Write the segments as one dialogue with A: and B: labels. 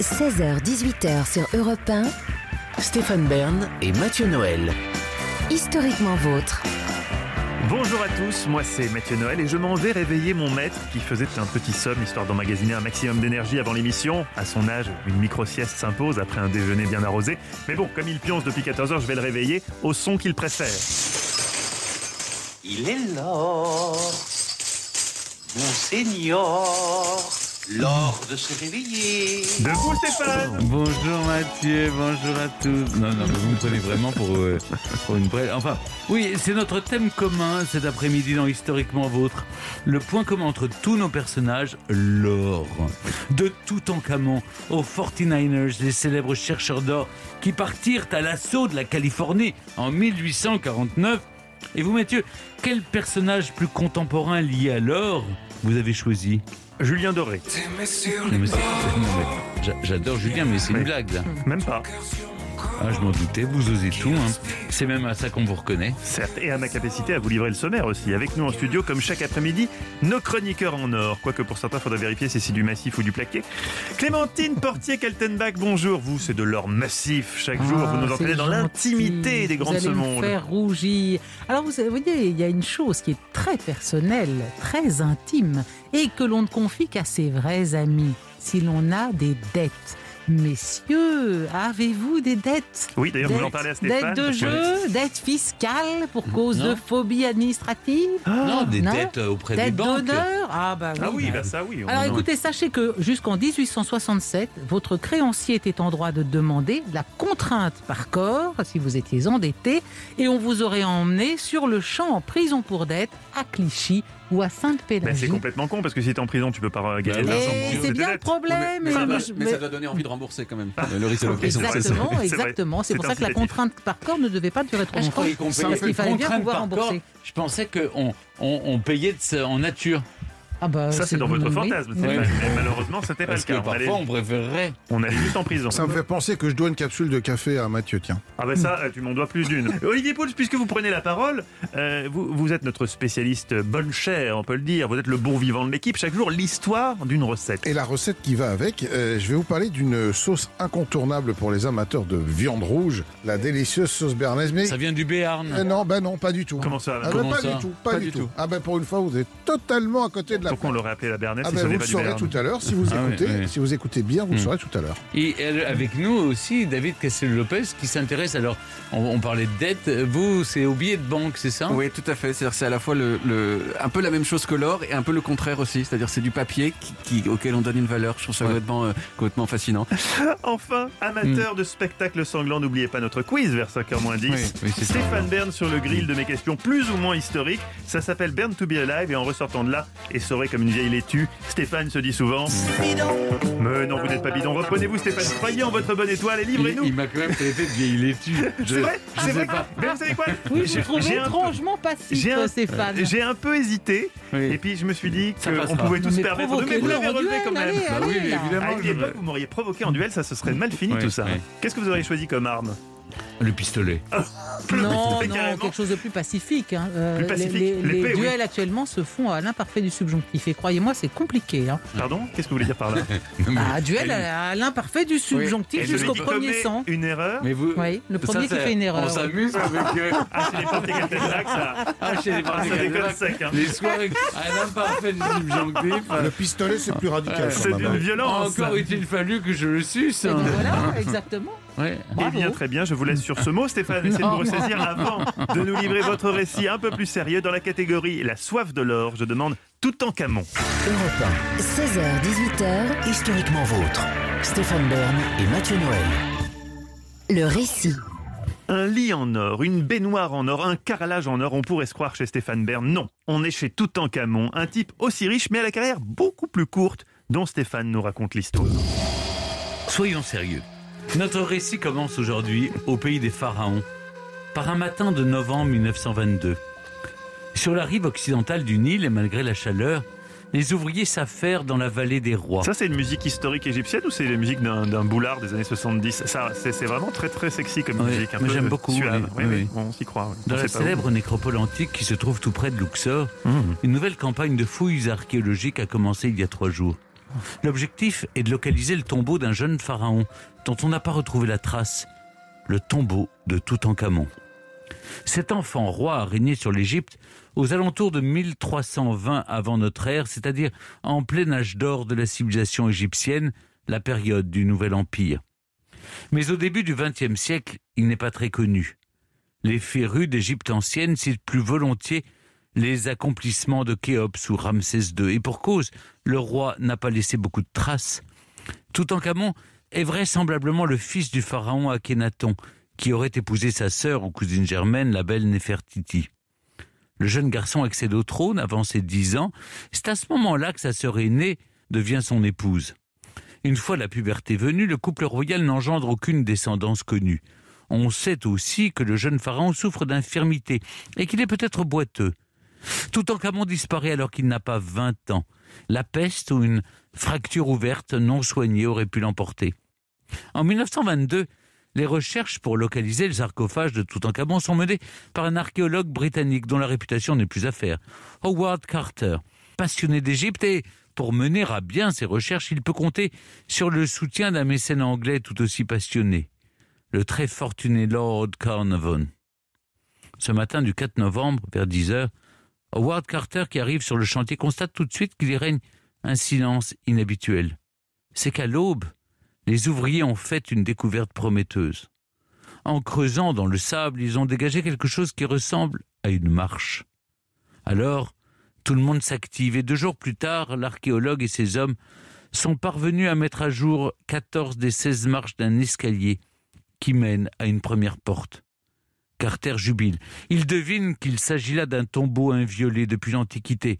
A: 16h-18h sur Europe 1,
B: Stéphane Bern et Mathieu Noël.
A: historiquement vôtre.
C: Bonjour à tous, moi c'est Mathieu Noël et je m'en vais réveiller mon maître qui faisait un petit somme histoire d'emmagasiner un maximum d'énergie avant l'émission. À son âge, une micro-sieste s'impose après un déjeuner bien arrosé. Mais bon, comme il pionce depuis 14h, je vais le réveiller au son qu'il préfère.
D: Il est l'or, Monseigneur, l'or de se réveiller.
C: Debout Stéphane
E: Bonjour Mathieu, bonjour à tous. Non, non, mais vous me prenez vraiment pour, euh, pour une brève. Enfin, oui, c'est notre thème commun cet après-midi dans Historiquement Vôtre. Le point commun entre tous nos personnages, l'or. De Toutankhamon aux 49ers, les célèbres chercheurs d'or qui partirent à l'assaut de la Californie en 1849. Et vous, Mathieu, quel personnage plus contemporain lié à l'or vous avez choisi
C: Julien Doré.
E: J'adore Julien, mais c'est une blague là.
C: Même pas,
E: Ah, je m'en doutais, vous osez tout. hein. C'est même à ça qu'on vous reconnaît.
C: certes, et à ma capacité à vous livrer le sommaire aussi. Avec nous en studio, comme chaque après-midi, nos chroniqueurs en or. Quoique pour certains, faudra vérifier si c'est du massif ou du plaqué. Clémentine Portier-Kaltenbach, bonjour. Vous, c'est de l'or massif. Chaque jour, vous nous
F: Ah,
C: entraînez
F: c'est
C: dans l'intimité des grands de
F: vous
C: ce monde.
F: faire rougir. Alors vous voyez, il y a une chose qui est très personnelle, très intime, et que l'on ne confie qu'à ses vrais amis, si l'on a des dettes. Messieurs, avez-vous des dettes?
C: Oui, d'ailleurs, vous
F: Dettes-
C: en parlez à Stéphane.
F: Dettes de jeu, dettes fiscales pour cause
E: Non.
F: de phobie administrative?
E: Non, des
F: non.
E: dettes euh, auprès des
F: Dettes
E: banques.
F: d'honneur? Ah bah oui.
C: Ah oui, bah ça oui. on-
F: Alors écoutez, sachez que jusqu'en 1867, votre créancier était en droit de demander la contrainte par corps si vous étiez endetté et on vous aurait emmené sur le champ en prison pour dette à Clichy ou à
C: Bah, c'est
F: Sainte-Pélagie.
C: complètement con parce que si t'es en prison, tu peux pas gagner de
E: Bah oui.
C: l'argent.
F: c'est bien le problème.
G: mais,
F: je-
G: mais
F: mais-
G: ça doit donner envie de rembourser quand même. Le risque de la prison.
C: Exactement.
F: Exactement,
C: C'est.
F: C'est pour
C: C'est
F: ça que la contrainte par corps ne devait pas durer trop
E: je
F: longtemps. Parce qu'il fallait bien pouvoir rembourser.
E: Je pensais qu'on on, on payait de en nature.
F: Ah bah,
C: Ça, c'est dans votre fantasme,
F: Oui.
E: Ouais.
C: Mais malheureusement, c'était pas
E: Parce
C: le
E: que
C: cas. On allait,
E: parfois, on préférerait.
C: on allait juste en prison.
H: Ça me fait penser que je dois une capsule de café à Mathieu, tiens.
C: Ah bah ça, tu m'en dois plus d'une. Olivier Pouls, puisque vous prenez la parole, euh, vous, vous êtes notre spécialiste bonne chère, on peut le dire. Vous êtes le bon vivant de l'équipe. Chaque jour, l'histoire d'une recette.
H: Et la recette qui va avec, euh, je vais vous parler d'une sauce incontournable pour les amateurs de viande rouge, la délicieuse sauce bernaise. Mais
E: Ça vient du Béarn.
H: Euh, non, ben non, pas du tout.
C: Comment ça
H: ah
E: Comment
H: pas
E: ça
H: du tout, pas,
C: Pas
H: du
C: du
H: tout.
C: tout.
H: Ah ben pour une fois, vous êtes totalement à côté de la
C: Pourquoi on l'aurait appelé la Bernaise
H: Ah
C: si
H: ben vous le saurez tout à l'heure si vous
E: Ah oui,
H: écoutez,
E: oui.
H: si vous écoutez bien, vous le
E: Hmm.
H: saurez tout à l'heure.
E: Et elle- avec nous aussi, David Castel-Lopez qui s'intéresse. Alors, on, on parlait de dette. Vous, c'est au billet de banque, c'est ça?
G: Oui, tout à fait. C'est-à-dire, c'est à la fois le, le- un peu la même chose que l'or et un peu le contraire aussi. C'est-à-dire, c'est du papier qui, qui- auquel on donne une valeur. Je trouve ça
E: Ouais.
G: complètement, euh, complètement fascinant.
C: Enfin, amateur de spectacles sanglants, n'oubliez pas notre quiz vers 5h moins 10.
E: Oui, oui.
C: Stéphane Bern sur le grill de mes questions plus ou moins historiques. Ça s'appelle Bern to be alive et en ressortant de là, comme une vieille laitue, Stéphane se dit souvent Mais non, vous n'êtes pas bidon, reprenez-vous Stéphane, croyez en votre bonne étoile et livrez-nous
E: il m'a quand même traité de vieille laitue. Je-
C: C'est vrai,
E: je
C: c'est
E: sais
C: vrai.
E: pas.
C: Mais vous savez quoi
F: Oui,
C: un peu-
F: étrangement passif,
C: j'ai un-
F: Stéphane.
C: J'ai un peu hésité
E: Oui.
C: et puis je me suis dit qu'on pouvait tous se
F: Mais
C: permettre de mais vous l'avez relevé quand même.
F: allez,
E: Bah oui,
F: allez,
E: mais
F: là.
E: évidemment.
C: À une époque, vous m'auriez provoqué en duel, ça se serait mal fini tout ça. Qu'est-ce que vous auriez choisi comme arme?
E: Le pistolet.
F: Non, non, quelque chose de plus pacifique. hein. Euh,
C: Plus pacifique,
F: les les- les
C: l'épée, oui.
F: duels actuellement se font à l'imparfait du subjonctif. Et croyez-moi, c'est compliqué. Hein.
C: Pardon? Qu'est-ce que vous voulez dire par là?
F: Ah, duel à, à l'imparfait du subjonctif jusqu'au premier sang.
C: Une erreur?
E: Mais vous.
F: Oui, le premier
E: ça,
F: qui fait une erreur.
E: On s'amuse avec. euh,
C: Ah, c'est les Caltech, ça.
E: ah, chez les
C: Ah, ça déconne sec. Hein.
E: Les soirées à l'imparfait du subjonctif.
H: Le pistolet, c'est plus radical
C: C'est d'une
H: hein.
C: violence.
E: Encore est-il fallu que je le suce.
F: Donc voilà, exactement.
C: Eh
F: Bravo.
C: bien, très bien, je vous laisse sur ce mot. Stéphane, essayez de vous ressaisir avant de nous livrer votre récit un peu plus sérieux dans la catégorie La soif de l'or. Je demande tout en camon.
B: Europe
A: 16h-18h,
B: 1, historiquement vôtre. Stéphane Bern et Mathieu Noël.
A: le récit.
C: Un lit en or, une baignoire en or, un carrelage en or, on pourrait se croire chez Stéphane Bern. Non, on est chez Toutankhamon, un type aussi riche mais à la carrière beaucoup plus courte dont Stéphane nous raconte l'histoire.
E: Soyons sérieux. Notre récit commence aujourd'hui au pays des pharaons, par un matin de novembre 1922. Sur la rive occidentale du Nil, et malgré la chaleur, les ouvriers s'affairent dans la vallée des rois.
C: Ça, c'est une musique historique égyptienne ou c'est la musique d'un boulard des années 70 Ça, c'est vraiment très très sexy comme musique. Un
E: j'aime beaucoup,
C: suave.
E: oui,
C: Oui, on s'y croit.
E: Dans la
C: où.
E: célèbre nécropole antique qui se trouve tout près de Luxor,
C: Mmh.
E: une nouvelle campagne de fouilles archéologiques a commencé il y a trois jours. L'objectif est de localiser le tombeau d'un jeune pharaon dont on n'a pas retrouvé la trace, le tombeau de Toutankhamon. Cet enfant roi a régné sur l'Égypte aux alentours de 1320 avant notre ère, c'est-à-dire en plein âge d'or de la civilisation égyptienne, la période du Nouvel Empire. Mais au début du XXe siècle, il n'est pas très connu. Les férus d'Égypte ancienne citent plus volontiers les accomplissements de Khéops ou Ramsès II, et pour cause, le roi n'a pas laissé beaucoup de traces. Toutankhamon est vraisemblablement le fils du pharaon Akhenaton, qui aurait épousé sa sœur ou cousine germaine, la belle Néfertiti. Le jeune garçon accède au trône avant ses dix ans. C'est à ce moment-là que sa sœur aînée devient son épouse. Une fois la puberté venue, le couple royal n'engendre aucune descendance connue. On sait aussi que le jeune pharaon souffre d'infirmité et qu'il est peut-être boiteux. Tout en disparaît alors qu'il n'a pas 20 ans. La peste ou une fracture ouverte non soignée aurait pu l'emporter. En 1922, les recherches pour localiser le sarcophage de Toutankhamon sont menées par un archéologue britannique dont la réputation n'est plus à faire, Howard Carter. Passionné d'Égypte et pour mener à bien ses recherches, il peut compter sur le soutien d'un mécène anglais tout aussi passionné, le très fortuné Lord Carnarvon. Ce matin du 4 novembre, vers 10 heures, Howard Carter, qui arrive sur le chantier, constate tout de suite qu'il y règne un silence inhabituel. C'est qu'à l'aube, les ouvriers ont fait une découverte prometteuse. En creusant dans le sable, ils ont dégagé quelque chose qui ressemble à une marche. Alors, tout le monde s'active et deux jours plus tard, l'archéologue et ses hommes sont parvenus à mettre à jour 14 des 16 marches d'un escalier qui mène à une première porte. Carter jubile. Il devine qu'il s'agit là d'un tombeau inviolé depuis l'Antiquité.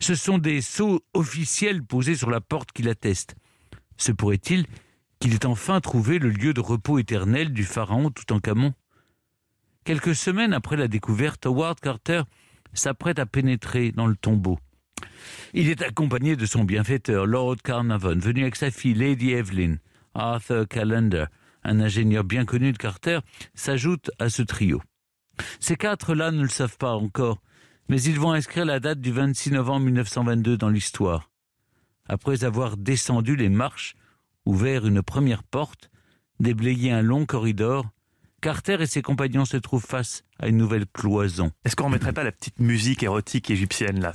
E: Ce sont des sceaux officiels posés sur la porte qui l'attestent. Se pourrait-il qu'il ait enfin trouvé le lieu de repos éternel du pharaon Toutankhamon? Quelques semaines après la découverte, Howard Carter s'apprête à pénétrer dans le tombeau. Il est accompagné de son bienfaiteur, Lord Carnarvon, venu avec sa fille, Lady Evelyn. Arthur Callender, un ingénieur bien connu de Carter, s'ajoute à ce trio. Ces quatre-là ne le savent pas encore, mais ils vont inscrire la date du 26 novembre 1922 dans l'histoire. Après avoir descendu les marches, ouvert une première porte, déblayé un long corridor, Carter et ses compagnons se trouvent face à une nouvelle cloison.
C: Est-ce qu'on remettrait pas la petite musique érotique égyptienne là?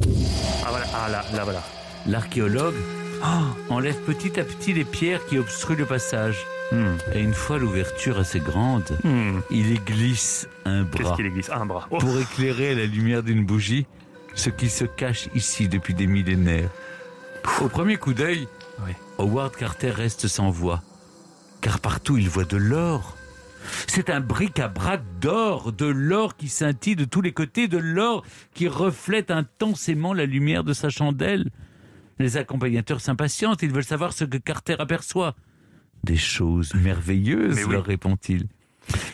C: Ah voilà, ah là, là voilà.
E: L'archéologue oh, enlève petit à petit les pierres qui obstruent le passage. Hmm. Et une fois l'ouverture assez grande, hmm. il y glisse un bras.
C: Qu'est-ce qu'il y glisse Un bras. Oh.
E: Pour éclairer à la lumière d'une bougie ce qui se cache ici depuis des millénaires. Au premier coup d'œil, Howard Carter reste sans voix, car partout il voit de l'or. C'est un bric-à-brac d'or, de l'or qui scintille de tous les côtés, de l'or qui reflète intensément la lumière de sa chandelle. Les accompagnateurs s'impatientent, ils veulent savoir ce que Carter aperçoit. Des choses merveilleuses, leur répond-il.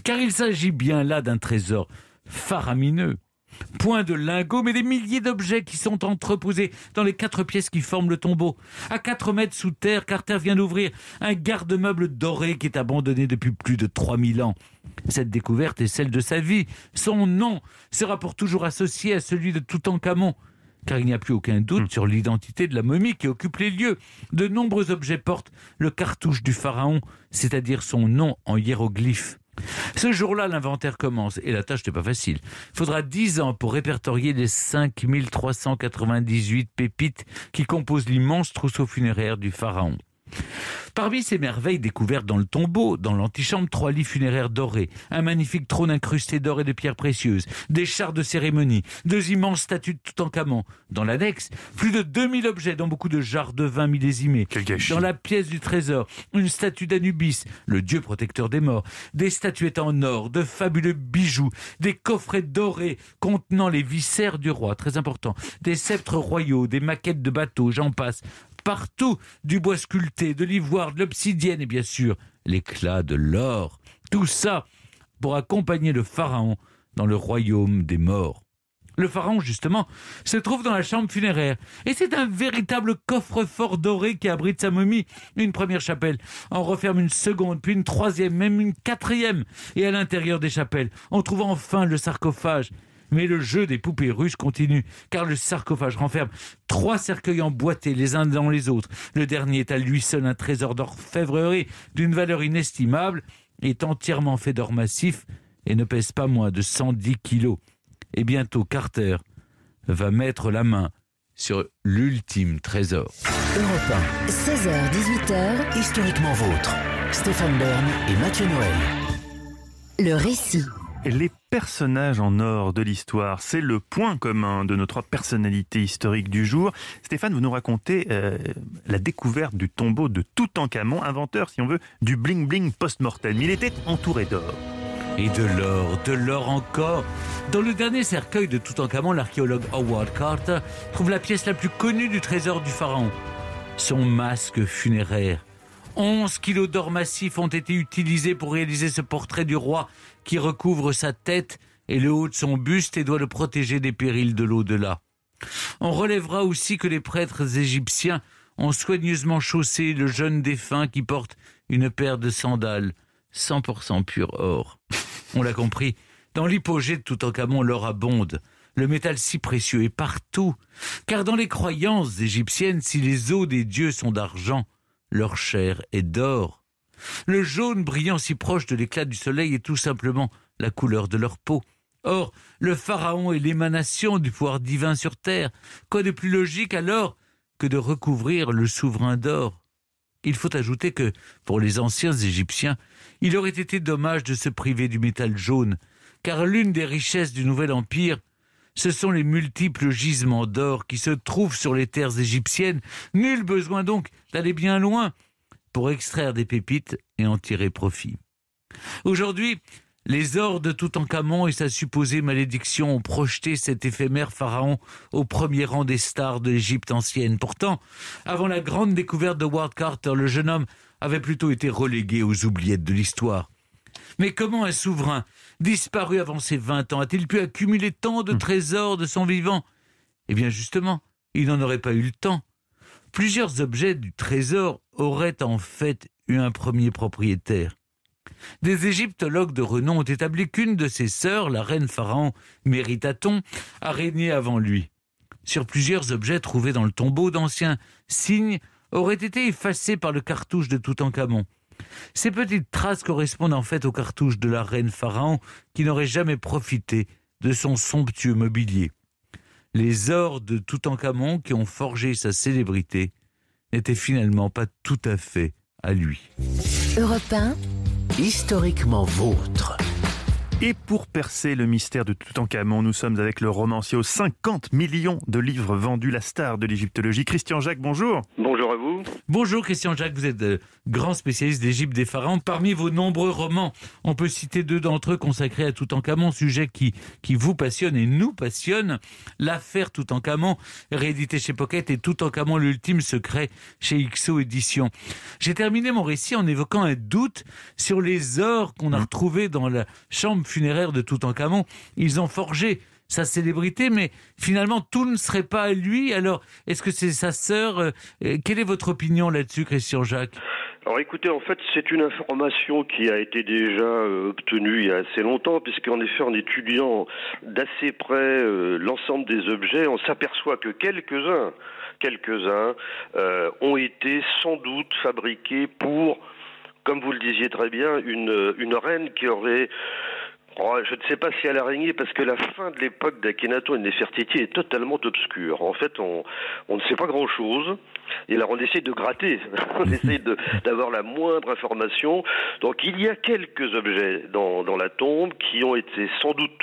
E: Car il s'agit bien là d'un trésor faramineux. Point de lingots, mais des milliers d'objets qui sont entreposés dans les quatre pièces qui forment le tombeau. À quatre mètres sous terre, Carter vient d'ouvrir un garde-meuble doré qui est abandonné depuis plus de 3000 ans. Cette découverte est celle de sa vie. Son nom sera pour toujours associé à celui de Toutankhamon car il n'y a plus aucun doute hmm. sur l'identité de la momie qui occupe les lieux. De nombreux objets portent le cartouche du pharaon, c'est-à-dire son nom en hiéroglyphe. Ce jour-là, l'inventaire commence et la tâche n'est pas facile. Il faudra 10 ans pour répertorier les 5398 pépites qui composent l'immense trousseau funéraire du pharaon. Parmi ces merveilles découvertes dans le tombeau, dans l'antichambre, trois lits funéraires dorés, un magnifique trône incrusté d'or et de pierres précieuses, des chars de cérémonie, deux immenses statues de Toutankhamon. Dans l'annexe, plus de 2000 objets, dont beaucoup de jarres de vin millésimés. Dans la pièce du trésor, une statue d'Anubis, le dieu protecteur des morts, des statuettes en or, de fabuleux bijoux, des coffrets dorés contenant les viscères du roi, très important, des sceptres royaux, des maquettes de bateaux, j'en passe partout du bois sculpté, de l'ivoire, de l'obsidienne et bien sûr l'éclat de l'or. Tout ça pour accompagner le pharaon dans le royaume des morts. Le pharaon, justement, se trouve dans la chambre funéraire. Et c'est un véritable coffre-fort doré qui abrite sa momie. Une première chapelle en referme une seconde, puis une troisième, même une quatrième. Et à l'intérieur des chapelles, on trouve enfin le sarcophage Mais le jeu des poupées russes continue, car le sarcophage renferme trois cercueils emboîtés les uns dans les autres. Le dernier est à lui seul un trésor d'orfèvrerie d'une valeur inestimable, est entièrement fait d'or massif et ne pèse pas moins de 110 kilos. Et bientôt Carter va mettre la main sur l'ultime trésor.
B: Europe
A: 16h, 18h,
B: Historiquement vôtre. Stéphane Bern et Mathieu Noël.
A: le récit.
C: Les personnages en or de l'histoire, c'est le point commun de nos trois personnalités historiques du jour. Stéphane, vous nous racontez euh, la découverte du tombeau de Toutankhamon, inventeur, si on veut, du bling-bling post-mortem. Il était entouré d'or.
E: Et de l'or, de l'or encore. Dans le dernier cercueil de Toutankhamon, l'archéologue Howard Carter trouve la pièce la plus connue du trésor du pharaon, son masque funéraire. 11 kilos d'or massif ont été utilisés pour réaliser ce portrait du roi qui recouvre sa tête et le haut de son buste et doit le protéger des périls de l'au-delà. On relèvera aussi que les prêtres égyptiens ont soigneusement chaussé le jeune défunt qui porte une paire de sandales 100% pur or. On l'a compris, dans l'hypogée de Toutankhamon, l'or abonde. Le métal si précieux est partout. Car dans les croyances égyptiennes, si les os des dieux sont d'argent, leur chair est d'or. Le jaune brillant si proche de l'éclat du soleil est tout simplement la couleur de leur peau. Or, le pharaon est l'émanation du pouvoir divin sur terre. Quoi de plus logique alors que de recouvrir le souverain d'or? Il faut ajouter que, pour les anciens Égyptiens, il aurait été dommage de se priver du métal jaune, car l'une des richesses du nouvel empire, ce sont les multiples gisements d'or qui se trouvent sur les terres égyptiennes. Nul besoin donc d'aller bien loin pour extraire des pépites et en tirer profit. Aujourd'hui, les ors de Toutankhamon et sa supposée malédiction ont projeté cet éphémère pharaon au premier rang des stars de l'Égypte ancienne. Pourtant, avant la grande découverte de Ward Carter, le jeune homme avait plutôt été relégué aux oubliettes de l'histoire. Mais comment un souverain, disparu avant ses 20 ans, a-t-il pu accumuler tant de trésors de son vivant? Eh bien justement, il n'en aurait pas eu le temps. Plusieurs objets du trésor auraient en fait eu un premier propriétaire. Des égyptologues de renom ont établi qu'une de ses sœurs, la reine pharaon Méritaton, a régné avant lui. Sur plusieurs objets trouvés dans le tombeau, d'anciens signes auraient été effacés par le cartouche de Toutankhamon. Ces petites traces correspondent en fait aux cartouches de la reine pharaon qui n'aurait jamais profité de son somptueux mobilier. Les ors de Toutankhamon qui ont forgé sa célébrité n'étaient finalement pas tout à fait à lui.
A: Europe 1,
B: Historiquement vôtre.
C: Et pour percer le mystère de Toutankhamon, nous sommes avec le romancier aux 50 millions de livres vendus, la star de l'égyptologie. Christian Jacques, bonjour.
I: Bonjour à vous.
E: Bonjour Christian Jacques, vous êtes euh, grand spécialiste d'Égypte des pharaons. Parmi vos nombreux romans, on peut citer deux d'entre eux consacrés à Toutankhamon, sujet qui, qui vous passionne et nous passionne. L'affaire Toutankhamon, réédité chez Pocket, et Toutankhamon, l'ultime secret chez XO Éditions. J'ai terminé mon récit en évoquant un doute sur les ors qu'on a retrouvés dans la chambre funéraire de Toutankhamon. Ils ont forgé sa célébrité, mais finalement tout ne serait pas à lui. Alors, est-ce que c'est sa sœur euh, Quelle est votre opinion là-dessus, Christian Jacques?
I: Alors écoutez, en fait, c'est une information qui a été déjà euh, obtenue il y a assez longtemps, puisqu'en effet, en étudiant d'assez près euh, l'ensemble des objets, on s'aperçoit que quelques-uns, quelques-uns ont été sans doute fabriqués pour, comme vous le disiez très bien, une reine qui aurait Oh, je ne sais pas si elle a régné parce que la fin de l'époque d'Akhenaton et de Néfertiti est totalement obscure. En fait, on, ne sait pas grand-chose. Et là, on essaie de gratter, on essaie d'avoir la moindre information. Donc, il y a quelques objets dans la tombe qui ont été sans doute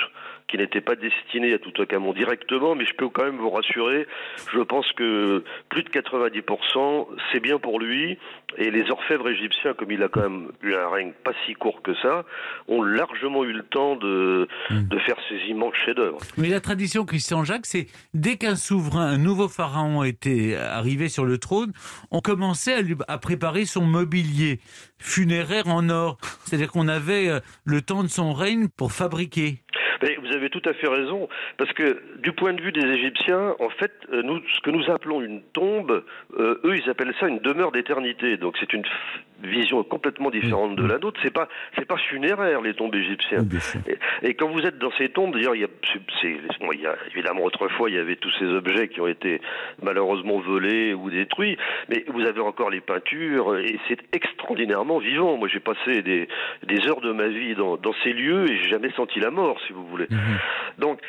I: qui n'étaient pas destinés à Toutankhamon directement, mais je peux quand même vous rassurer, je pense que plus de 90%, c'est bien pour lui, et les orfèvres égyptiens, comme il a quand même eu un règne pas si court que ça, ont largement eu le temps de, de faire ces immenses chefs-d'œuvre.
E: Mais la tradition, Christian Jacques, c'est dès qu'un souverain, un nouveau pharaon était arrivé sur le trône, on commençait à, lui- à préparer son mobilier funéraire en or. C'est-à-dire qu'on avait euh, le temps de son règne pour fabriquer.
I: Mais vous avez tout à fait raison, parce que du point de vue des Égyptiens, en fait, euh, nous, ce que nous appelons une tombe, euh, eux, ils appellent ça une demeure d'éternité. Donc c'est une vision complètement différente de la nôtre. C'est pas, c'est pas funéraire les tombes égyptiennes. Et, et quand vous êtes dans ces tombes, d'ailleurs, il y a, c'est- c'est- bon, il y a évidemment autrefois, il y avait tous ces objets qui ont été malheureusement volés ou détruits, mais vous avez encore les peintures et c'est extraordinairement vivant. Moi, j'ai passé des, des heures de ma vie dans, dans ces lieux et j'ai jamais senti la mort, si vous voulez. Donc,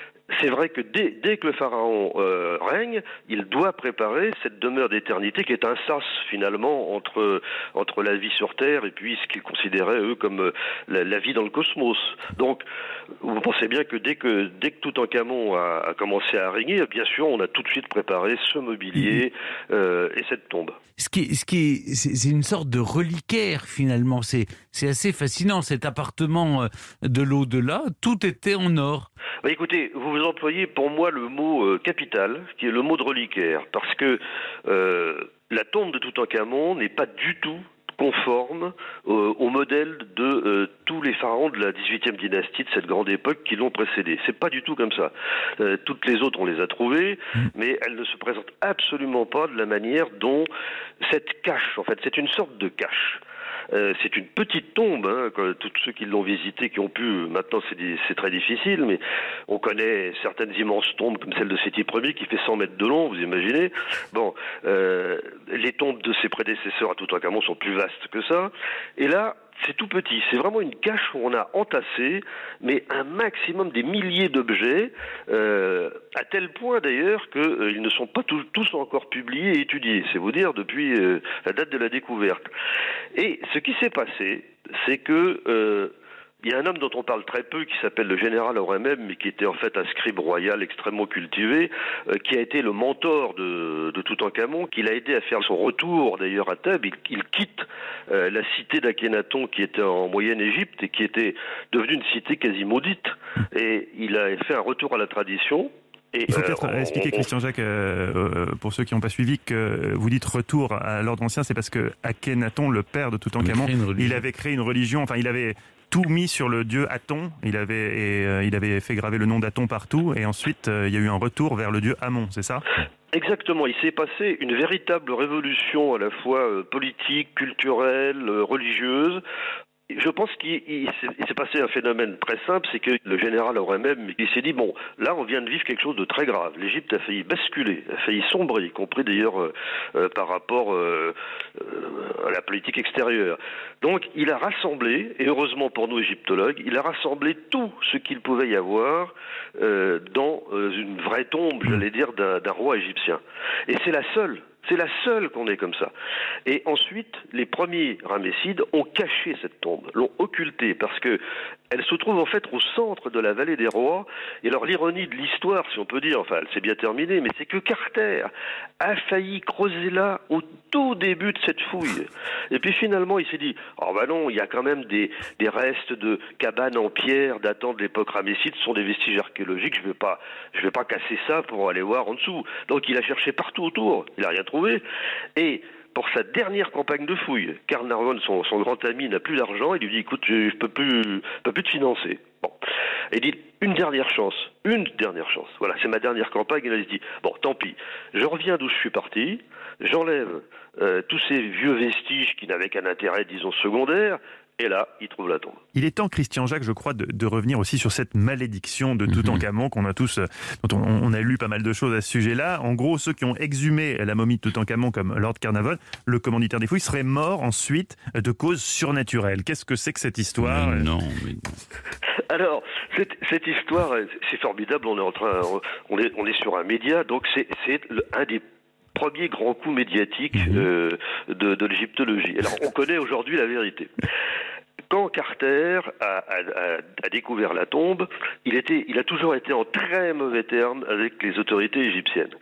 I: c'est vrai que dès, dès que le pharaon euh, règne, il doit préparer cette demeure d'éternité qui est un sas finalement entre entre la vie sur Terre et puis ce qu'ils considéraient eux comme euh, la, la vie dans le cosmos. Donc, vous pensez bien que dès que dès que Toutankhamon a, a commencé à régner, bien sûr, on a tout de suite préparé ce mobilier euh, et cette tombe.
E: Ce qui, ce qui, c'est c'est une sorte de reliquaire finalement. C'est, c'est assez fascinant. Cet appartement de l'au-delà, tout était en or.
I: Bah, écoutez, vous vous employez pour moi le mot euh, capital, qui est le mot de reliquaire, parce que euh, la tombe de Toutankhamon n'est pas du tout conforme euh, au modèle de euh, tous les pharaons de la 18e dynastie de cette grande époque qui l'ont précédé. C'est pas du tout comme ça. Euh, toutes les autres, on les a trouvées, mais elles ne se présentent absolument pas de la manière dont cette cache, en fait, c'est une sorte de cache. Euh, c'est une petite tombe, hein, tous ceux qui l'ont visité, qui ont pu, maintenant c'est très difficile, mais on connaît certaines immenses tombes comme celle de Séti Ier qui fait 100 mètres de long, vous imaginez. Bon, euh, les tombes de ses prédécesseurs à Toutankhamon sont plus vastes que ça, et là, c'est tout petit, c'est vraiment une cache où on a entassé, mais un maximum des milliers d'objets, euh, à tel point d'ailleurs qu'ils ne sont pas tous, encore publiés et étudiés, c'est vous dire depuis euh, la date de la découverte. Et ce qui s'est passé, c'est que euh, il y a un homme dont on parle très peu qui s'appelle le général Auremem, mais qui était en fait un scribe royal extrêmement cultivé, euh, qui a été le mentor de, de Toutankhamon, qui l'a aidé à faire son retour d'ailleurs à Thèbes. Il, il quitte euh, la cité d'Akhenaton qui était en moyenne Égypte et qui était devenue une cité quasi maudite. Et il a fait un retour à la tradition. Et,
C: Il faut
I: euh,
C: peut-être
I: on-
C: expliquer,
I: on-
C: Christian Jacques, euh, euh, pour ceux qui n'ont pas suivi, que vous dites retour à l'ordre ancien, c'est parce que Akhenaton, le père de Toutankhamon,
E: il
C: avait créé une religion, enfin il avait tout mis sur le dieu Aton, il avait, et, euh, il avait fait graver le nom d'Aton partout, et ensuite euh, il y a eu un retour vers le dieu Amon, c'est ça?
I: Exactement, il s'est passé une véritable révolution à la fois euh, politique, culturelle, religieuse. Je pense qu'il il s'est passé un phénomène très simple, c'est que le général aurait même, il s'est dit bon, là on vient de vivre quelque chose de très grave. L'Égypte a failli basculer, a failli sombrer, y compris d'ailleurs euh, euh, par rapport euh, à la politique extérieure. Donc il a rassemblé, et heureusement pour nous égyptologues, il a rassemblé tout ce qu'il pouvait y avoir dans une vraie tombe, j'allais dire, d'un roi égyptien. Et c'est la seule. C'est la seule qu'on ait comme ça. Et ensuite, les premiers ramessides ont caché cette tombe, l'ont occultée, parce que elle se trouve en fait au centre de la vallée des rois. Et alors l'ironie de l'histoire, si on peut dire, enfin, elle s'est bien terminée, mais c'est que Carter a failli creuser là au tout début de cette fouille. Et puis finalement, il s'est dit, oh bah non, il y a quand même des, restes de cabanes en pierre datant de l'époque ramesside, ce sont des vestiges archéologiques, je vais pas, vais pas casser ça pour aller voir en dessous. Donc il a cherché partout autour, il a rien trouvé. Et pour sa dernière campagne de fouille, Carnarvon, son, son grand ami, n'a plus d'argent. Il lui dit "Écoute, je, je peux plus, plus te financer." Bon, et il dit une dernière chance, une dernière chance. Voilà, c'est ma dernière campagne. Et là, dit "Bon, tant pis. Je reviens d'où je suis parti. J'enlève euh, tous ces vieux vestiges qui n'avaient qu'un intérêt, disons secondaire." Et là, il trouve la tombe.
C: Il est temps, Christian Jacques, je crois, de, de revenir aussi sur cette malédiction de Toutankhamon qu'on a tous, euh, dont on, on a lu pas mal de choses à ce sujet-là. En gros, ceux qui ont exhumé la momie de Toutankhamon, comme Lord Carnarvon, le commanditaire des fouilles, seraient morts ensuite de causes surnaturelles. Qu'est-ce que c'est que cette histoire
E: Mais non, mais
I: Alors, cette, cette histoire, euh, c'est formidable. On est en train, on est, on est sur un média, donc c'est, un des premiers grands coups médiatiques euh, de, de l'égyptologie. Alors, on connaît aujourd'hui la vérité. Quand Carter a, a- a- a découvert la tombe, il, était, il a toujours été en très mauvais termes avec les autorités égyptiennes.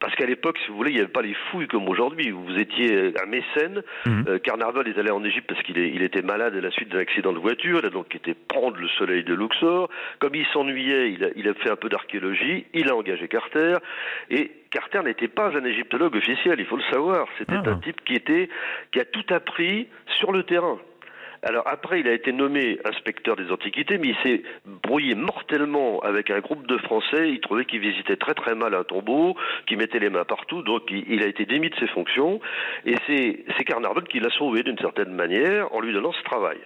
I: Parce qu'à l'époque, si vous voulez, il n'y avait pas les fouilles comme aujourd'hui. Vous étiez un mécène. Euh, Carnarvon est allé en Égypte parce qu'il il était malade à la suite d'un accident de voiture. Il a donc été prendre le soleil de Luxor. Comme il s'ennuyait, il a, il a fait un peu d'archéologie. Il a engagé Carter. Et Carter n'était pas un égyptologue officiel, il faut le savoir. C'était
C: Ah.
I: un type qui était, qui a tout appris sur le terrain. Alors après, il a été nommé inspecteur des antiquités, mais il s'est brouillé mortellement avec un groupe de Français. Il trouvait qu'il visitait très très mal un tombeau, qu'il mettait les mains partout, donc il, a été démis de ses fonctions. Et c'est Carnarvon qui l'a sauvé d'une certaine manière en lui donnant ce travail.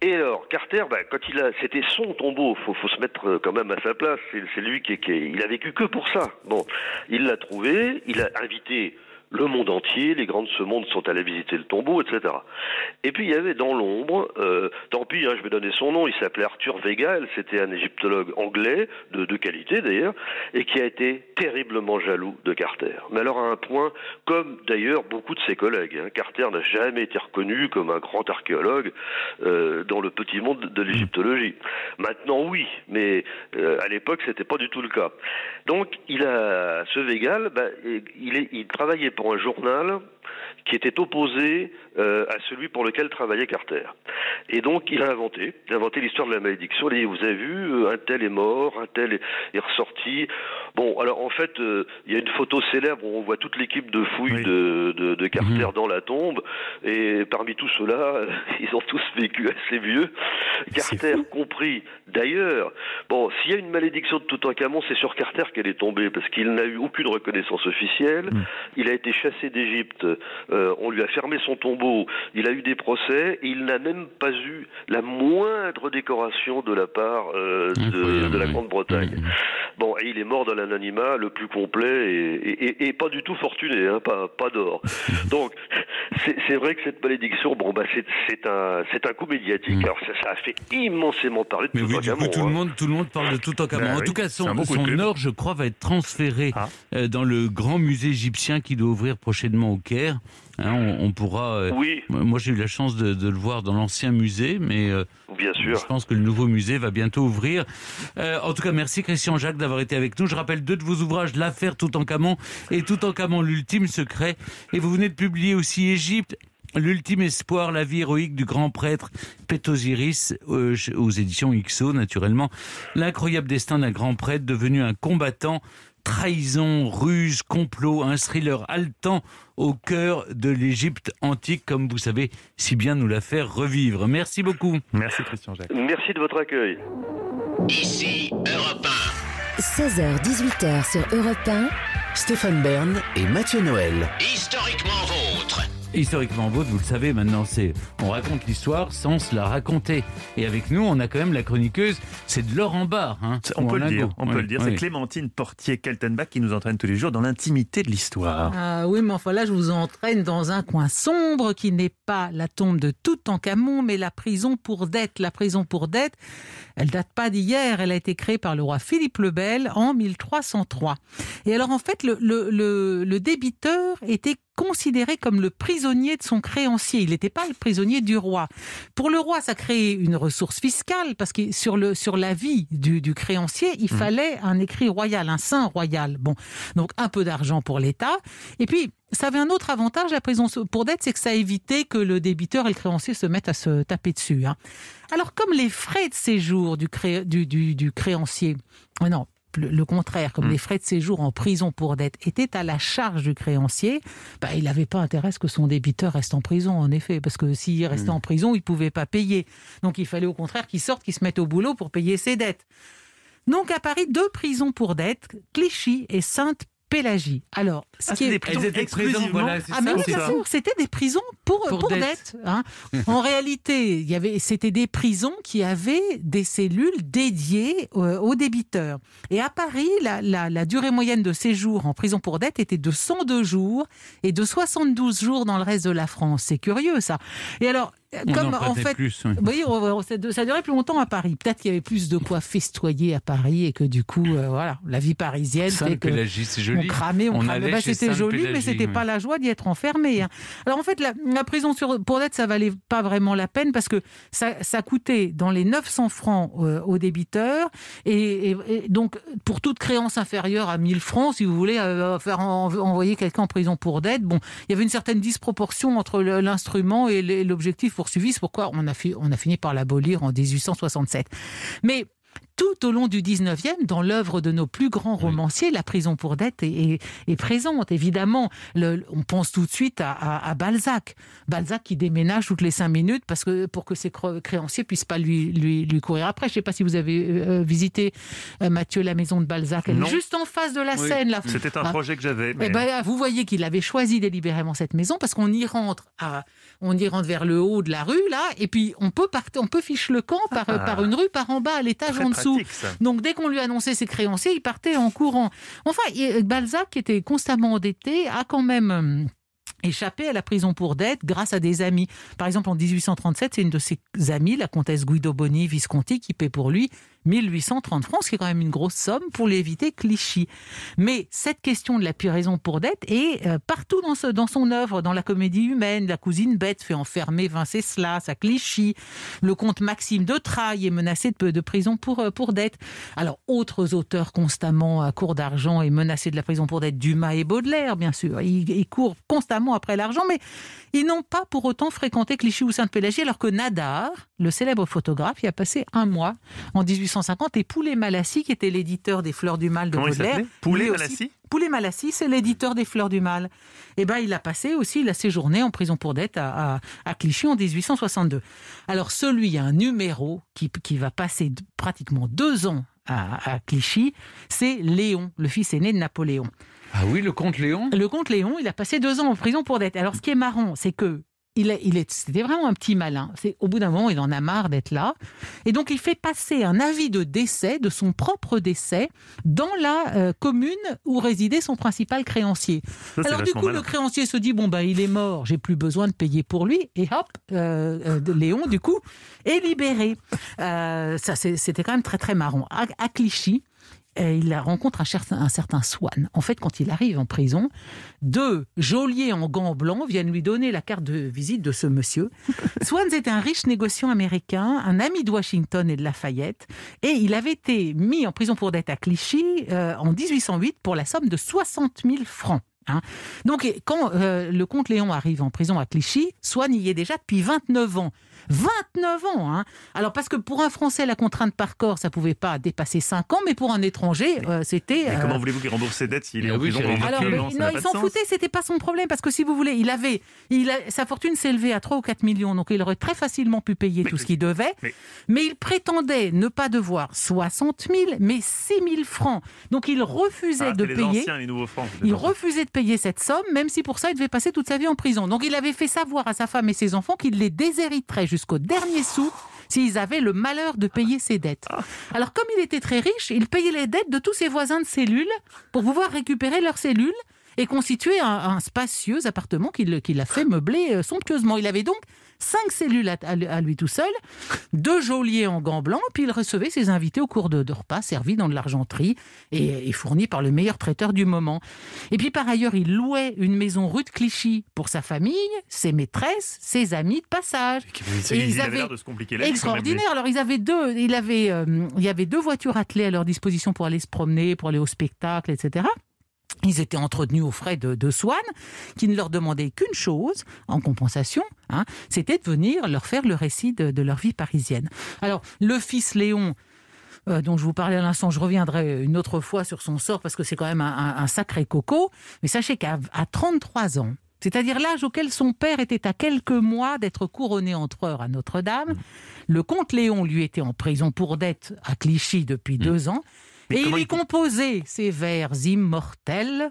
I: Et alors, Carter, ben, quand il a, c'était son tombeau, faut, faut se mettre euh, quand même à sa place. C'est, lui qui, qui, il a vécu que pour ça. Bon, il l'a trouvé, il a invité le monde entier, les grands de ce monde sont allés visiter le tombeau, etc. Et puis il y avait dans l'ombre, euh, tant pis, hein, je vais donner son nom, il s'appelait Arthur Weigel, c'était un égyptologue anglais, de, de qualité d'ailleurs, et qui a été terriblement jaloux de Carter. Mais alors à un point, comme d'ailleurs beaucoup de ses collègues, hein, Carter n'a jamais été reconnu comme un grand archéologue euh, dans le petit monde de l'égyptologie. Maintenant oui, mais l'époque c'était pas du tout le cas. Donc il a ce Weigel, ben, il, il travaillait pour un journal qui était opposé euh, à celui pour lequel travaillait Carter. Et donc il a inventé, inventé l'histoire de la malédiction. Vous avez vu, euh, un tel est mort, un tel est ressorti. Bon, alors en fait, euh, il y a une photo célèbre où on voit toute l'équipe de fouilles
C: Oui.
I: de, de, de Carter dans la tombe. Et parmi tous ceux-là, ils ont tous vécu assez vieux. Carter compris. D'ailleurs, bon, s'il y a une malédiction de Toutankhamon, c'est sur Carter qu'elle est tombée parce qu'il n'a eu aucune reconnaissance officielle. Il a été chassé d'Égypte. Euh, on lui a fermé son tombeau. Il a eu des procès. Et il n'a même pas eu la moindre décoration de la part euh, de, la. Grande-Bretagne.
E: Mhm.
I: Bon, et il est mort dans l'anonymat le plus complet et, et- et- et pas du tout fortuné, hein, pas, pas d'or. Donc, c'est vrai que cette malédiction, bon, bah, c'est un, un coup médiatique. Alors, ça, ça a fait immensément parler de
E: Mm. Mais oui, du
I: Toutankhamon,
E: coup, tout
I: hein.
E: le monde, tout le monde parle de Toutankhamon.
C: Ben
E: en
C: oui,
E: tout cas, son, or, je crois, va être transféré
C: Ah.
E: euh, dans le grand musée égyptien qui doit ouvrir prochainement au Caire. Hein, on, on pourra. euh,
I: Oui,
E: Moi, j'ai eu la chance de, de le voir dans l'ancien musée, mais euh,
I: bien sûr.
E: je pense que le nouveau musée va bientôt ouvrir. Euh, en tout cas, merci Christian Jacques d'avoir été avec nous. Je rappelle deux de vos ouvrages, L'affaire Toutankhamon et Toutankhamon, l'ultime secret. Et vous venez de publier aussi Égypte. L'ultime espoir, la vie héroïque du grand prêtre Pétosiris, euh, aux éditions XO, naturellement. L'incroyable destin d'un grand prêtre devenu un combattant. Trahison, ruse, complot, un thriller haletant au cœur de l'Égypte antique, comme vous savez si bien nous la faire revivre. Merci beaucoup.
C: Merci Christian Jacques.
I: Merci de votre accueil.
D: Ici Europe
A: 16h-18h sur Europe 1.
B: Stéphane Bern et Mathieu Noël.
D: 1, historiquement vôtre.
E: Historiquement vôtre, vous le savez maintenant, c'est on raconte l'histoire sans se la raconter. Et avec nous, on a quand même la chroniqueuse, c'est de l'or en barre. Hein,
C: On peut le
E: lingot.
C: dire, on peut le dire. C'est Clémentine Portier-Kaltenbach qui nous entraîne tous les jours dans l'intimité de l'histoire.
F: Ah oui, mais enfin là, je vous entraîne dans un coin sombre qui n'est pas la tombe de Toutankhamon, mais la prison pour dette. La prison pour dette, elle date pas d'hier, elle a été créée par le roi Philippe le Bel en 1303. Et alors en fait, le, le, le, le débiteur était considéré comme le prisonnier de son créancier. Il n'était pas le prisonnier du roi. Pour le roi, ça créait une ressource fiscale parce que sur, le, sur la vie du, du créancier, il fallait un écrit royal, un saint royal. Bon, donc un peu d'argent pour l'État. Et puis, ça avait un autre avantage, la prison pour dette, c'est que ça évitait que le débiteur et le créancier se mettent à se taper dessus. hein. Alors, comme les frais de séjour du, cré- du, du, du créancier, euh, non, le, contraire, comme les frais de séjour en prison pour dette étaient à la charge du créancier, bah, il n'avait pas intérêt à ce que son débiteur reste en prison, en effet, parce que s'il restait en prison, il ne pouvait pas payer. Donc, il fallait au contraire qu'il sorte, qu'il se mette au boulot pour payer ses dettes. Donc, à Paris, deux prisons pour dette, Clichy et Sainte-Pélagie. Alors, ce
C: Ah,
F: qui
C: c'est
F: est
C: des prisons
E: étaient
C: exclusivement
E: voilà,
F: ah mais oui, bien sûr, c'était des prisons pour,
E: Pour
F: pour,
E: dette.
F: dette. hein. en réalité, il y avait, c'était des prisons qui avaient des cellules dédiées euh, aux débiteurs. Et à Paris, la, la- la durée moyenne de séjour en prison pour dette était de 102 jours et de 72 jours dans le reste de la France. C'est curieux ça. Et alors,
E: On
F: comme
E: en
F: fait,
E: plus. oui.
F: on- on- ça durait plus longtemps à Paris. Peut-être qu'il y avait plus de quoi festoyer à Paris et que du coup, euh, voilà, la vie parisienne que
E: c'est
F: on
E: joli.
F: cramait, on,
E: On
F: cramait.
E: allait
F: Bah, c'était joli, mais c'était
E: oui.
F: pas la joie d'y être enfermé. hein. Alors en fait, la, la prison sur, pour dette, ça valait pas vraiment la peine parce que ça, ça coûtait dans les 900 francs euh, aux débiteurs et, et- et donc pour toute créance inférieure à 1000 francs, si vous voulez euh, faire en- envoyer quelqu'un en prison pour dette, bon, il y avait une certaine disproportion entre l'instrument et l'objectif poursuivi. C'est pourquoi on a, on a fini par l'abolir en 1867. Mais tout au long du 19e, dans l'œuvre de nos plus grands romanciers, la prison pour dette est, est- est présente. Évidemment, le- on pense tout de suite à, à- à Balzac. Balzac qui déménage toutes les cinq minutes parce que, pour que ses créanciers puissent pas lui, lui, lui courir après. Je ne sais pas si vous avez euh, visité, euh, Mathieu, la maison de Balzac. Elle est juste en face de la
C: Oui.
F: Seine.
C: C'était un
F: Ah.
C: projet que j'avais. mais-
F: Eh ben, vous voyez qu'il avait choisi délibérément cette maison parce qu'on y rentre à, on y rentre vers le haut de la rue là, et puis on peut partir, on peut fiche le camp par,
C: Ah.
F: par une rue par en bas à l'étage en dessous.
C: Ça.
F: Donc dès qu'on lui annonçait ses créanciers, il partait en courant. Enfin, Balzac, qui était constamment endetté, a quand même euh, échappé à la prison pour dette grâce à des amis. Par exemple, en 1837, c'est une de ses amies, la comtesse Guido Boni Visconti, qui paie pour lui 1830 francs, ce qui est quand même une grosse somme pour l'éviter Clichy. Mais cette question de la prison pour dette est euh, partout dans, son œuvre, dans la comédie humaine. La cousine bête fait enfermer Vinceslas à Clichy. Le comte Maxime de Trailles est menacé de, de prison pour, euh, pour dette. Alors, autres auteurs constamment à court d'argent et menacés de la prison pour dette, Dumas et Baudelaire, bien sûr. Ils, ils courent constamment après l'argent, mais ils n'ont pas pour autant fréquenté Clichy ou Sainte-Pélagie, alors que Nadar, le célèbre photographe, y a passé un mois en 1850, et Poulet Malassis, qui était l'éditeur des Fleurs du Mal de
C: Comment
F: Baudelaire.
C: Poulet Malassis?
F: Poulet Malassis, c'est l'éditeur des Fleurs du Mal. Et ben, il a passé aussi, il a séjourné en prison pour dette à, à- à Clichy en 1862. Alors, celui, il y a un numéro qui, qui va passer pratiquement deux ans à, à Clichy, c'est Léon, le fils aîné de Napoléon.
E: Ah oui, le comte Léon?
F: Le comte Léon, il a passé deux ans en prison pour dette. Alors, ce qui est marrant, c'est que il est, il est, c'était vraiment un petit malin. C'est au bout d'un moment, il en a marre d'être là, et donc il fait passer un avis de décès, de son propre décès, dans la euh, commune où résidait son principal créancier.
C: Ça,
F: Alors du coup,
C: malin.
F: le créancier se dit bon ben il est mort, j'ai plus besoin de payer pour lui, et hop, euh, euh, Léon du coup est libéré. Ça c'était quand même très très marrant. À, à Clichy. Il rencontre un certain, un certain Swann. En fait, quand il arrive en prison, deux geôliers en gants blancs viennent lui donner la carte de visite de ce monsieur. Swann était un riche négociant américain, un ami de Washington et de Lafayette, et il avait été mis en prison pour dette à Clichy euh, en 1808 pour la somme de 60 000 francs. hein. Donc, quand euh, le comte Léon arrive en prison à Clichy, Swann y est déjà depuis 29 ans. 29 ans hein. Alors, parce que pour un Français, la contrainte par corps, ça pouvait pas dépasser 5 ans, mais pour un étranger, euh, c'était...
C: Mais
F: euh,
C: comment voulez-vous qu'il rembourse ses dettes s'il est en prison
F: alors,
C: 29
F: mais
C: ans Ça
F: non,
C: n'a
F: il s'en foutait, c'était pas son problème, parce que si vous voulez, il avait, il a- sa fortune s'élevait à 3 ou 4 millions, donc il aurait très facilement pu payer
C: Mais-
F: tout ce qu'il devait,
C: mais-
F: mais... il prétendait ne pas devoir 60 000, mais 6 000 francs. Donc il refusait
C: Ah,
F: de
C: les
F: payer.
C: anciens et les nouveaux francs.
F: Il refusait de payer cette somme, même si pour ça, il devait passer toute sa vie en prison. Donc il avait fait savoir à sa femme et ses enfants qu'il les déshériterait jusqu'au dernier sou s'ils avaient le malheur de payer ses dettes. Alors comme il était très riche, il payait les dettes de tous ses voisins de cellules pour pouvoir récupérer leurs cellules et constituer un, spacieux appartement qu'il qu'il a fait meubler euh, somptueusement. Il avait donc cinq cellules à, lui- tout seul, deux geôliers en gants blancs, puis il recevait ses invités au cours de, de repas servis dans de l'argenterie et, et fournis par le meilleur traiteur du moment. Et puis par ailleurs, il louait une maison rue de Clichy pour sa famille, ses maîtresses, ses amis de passage. Et ils avaient-
C: de se compliquer la vie.
F: Extraordinaire. Alors ils avaient deux, il avait, euh, il y avait deux voitures attelées à leur disposition pour aller se promener, pour aller au spectacle, etc. Ils étaient entretenus aux frais de, de Swann, qui ne leur demandait qu'une chose en compensation, hein, c'était de venir leur faire le récit de, de leur vie parisienne. Alors, le fils Léon, euh, dont je vous parlais à l'instant, je reviendrai une autre fois sur son sort parce que c'est quand même un, sacré coco. Mais sachez qu'à à 33 ans, c'est-à-dire l'âge auquel son père était à quelques mois d'être couronné empereur à Notre-Dame, le comte Léon lui était en prison pour dette à Clichy depuis deux ans.
C: Mais
F: et il
C: il-
F: composait ces vers immortels.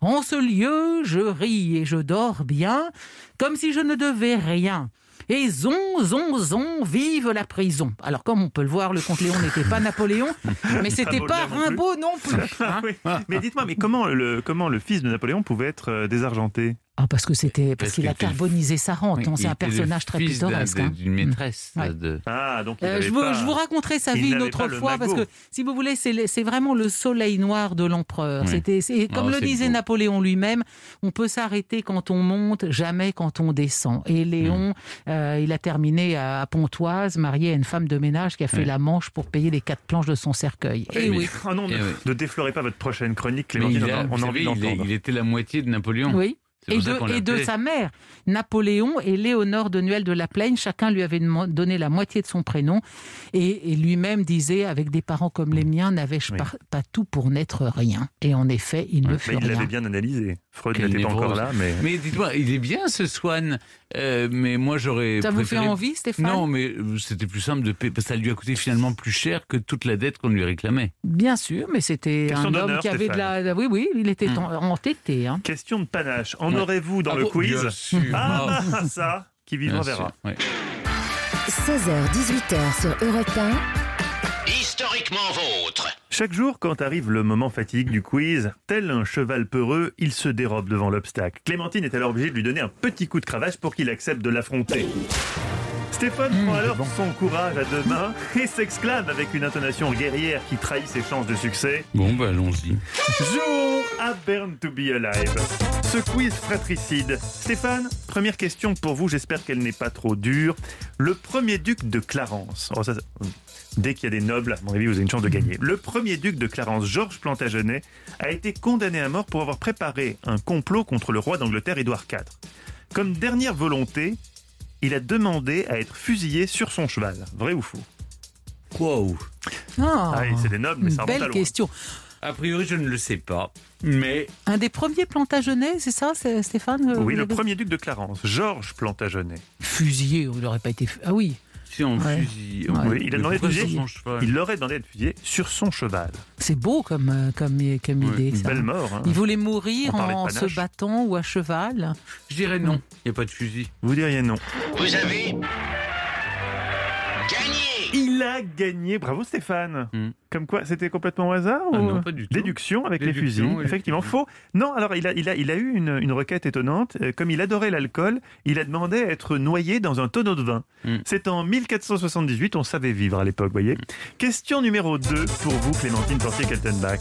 F: En ce lieu, je ris et je dors bien, comme si je ne devais rien. Et zon, zon, zon, vive la prison. Alors, comme on peut le voir, le comte Léon n'était pas Napoléon, mais c'était pas
C: non plus.
F: Rimbaud non plus. hein.
C: Ah oui. Mais dites-moi, mais comment le, comment le fils de Napoléon pouvait être euh, désargenté?
F: Ah, parce que c'était parce
E: Parce
F: qu'il a carbonisé sa rente.
E: Oui,
F: hein, C'est un personnage très pittoresque. hein.
E: D'une maîtresse. De-
C: Ah, donc il
F: Euh, je, vous,
C: pas-
F: je vous raconterai sa vie une autre fois parce que si vous voulez, c'est vraiment le soleil noir de l'empereur.
E: Oui.
F: C'était c'est- comme
E: Oh,
F: le disait
E: beau.
F: Napoléon lui-même, on peut s'arrêter quand on monte, jamais quand on descend. Et Léon,
E: Mm.
F: euh, il a terminé à, à Pontoise, marié à une femme de ménage qui a fait
E: Oui.
F: la manche pour payer les quatre planches de son cercueil.
C: Eh
F: Et
C: mais-
F: oui.
C: Oh non, ne,
E: Eh
C: ne défleurez pas votre prochaine chronique, Clémentine, on a- envie d'entendre.
E: il était la moitié de Napoléon.
F: Oui. Et de, et sa mère, Napoléon et Léonore de Nuel de la Plaine, chacun lui avait donné la moitié de son prénom. Et, et lui-même disait, avec des parents comme les miens, n'avais-je
C: Oui.
F: pas, pas tout pour n'être rien Et en effet, il ne
C: Mais
F: fut
C: il
F: rien.
C: l'avait bien analysé. Freud n'était pas encore là, mais.
E: Mais dites-moi, il est bien ce Swan, euh, mais moi j'aurais.
F: Ça vous fait envie, Stéphane
E: Non, mais euh, c'était plus simple de payer, parce que ça lui a coûté finalement plus cher que toute la dette qu'on lui réclamait.
F: Bien sûr, mais c'était un homme qui avait de la... Oui, oui, il était
E: Hmm.
F: en- entêté. Hein.
C: Question de panache. En
E: Ouais.
C: aurez-vous dans
E: Ah
C: le
E: bon,
C: quiz
E: Bien sûr.
C: Ah, ça, qui vivra
E: Bien
C: verra.
E: sûr, ouais.
A: 16h-18h sur Europe 1.
D: Historiquement vôtre.
C: Chaque jour, quand arrive le moment fatigue du quiz, tel un cheval peureux, il se dérobe devant l'obstacle. Clémentine est alors obligée de lui donner un petit coup de cravache pour qu'il accepte de l'affronter. Stéphane prend alors son courage à deux mains et s'exclame avec une intonation guerrière qui trahit ses chances de succès.
E: Bon, bah allons-y.
C: Jouons à Burn to be Alive. Ce quiz fratricide. Stéphane, première question pour vous, j'espère qu'elle n'est pas trop dure. Le premier duc de Clarence. Oh, ça, ça- dès qu'il y a des nobles, à mon avis, vous avez une chance de gagner. Le premier duc de Clarence, Georges Plantagenet, a été condamné à mort pour avoir préparé un complot contre le roi d'Angleterre, Édouard IV. Comme dernière volonté, il a demandé à être fusillé sur son cheval. Vrai ou faux?
E: Wow.
F: Ah,
C: Ah oui, c'est des nobles, mais ça
F: belle question.
E: A priori, je ne le sais pas, mais
F: Un des premiers Plantagenets, c'est ça, c'est- Stéphane euh,
C: Oui, le premier duc de Clarence, Georges Plantagenet.
F: Fusillé, il n'aurait pas été... Ah oui, Ouais. Ouais.
C: Oui, il a
E: Mais
C: demandé de fusiller. Il demandé d'être fusillé sur son cheval.
F: c'est beau comme, euh, comme, comme
E: Ouais,
F: idée,
C: Une
F: ça.
C: belle mort. hein.
F: Il voulait mourir en se battant ou à cheval.
E: Je dirais non. Il n'y a pas de fusil.
C: Vous diriez non.
D: Vous avez
C: a gagné. Bravo Stéphane.
E: Hmm.
C: Comme quoi, c'était complètement au hasard
E: Ah
C: ou-
E: non, pas du tout.
C: Déduction avec les fusils.
E: oui,
C: Effectivement, faux. Non, alors il a, il a, il a eu une, une requête étonnante. Euh, Comme il adorait l'alcool, il a demandé à être noyé dans un tonneau de vin.
E: Hmm.
C: C'est en 1478, on savait vivre à l'époque, voyez. Question numéro 2 pour vous, Clémentine Portier-Kaltenbach.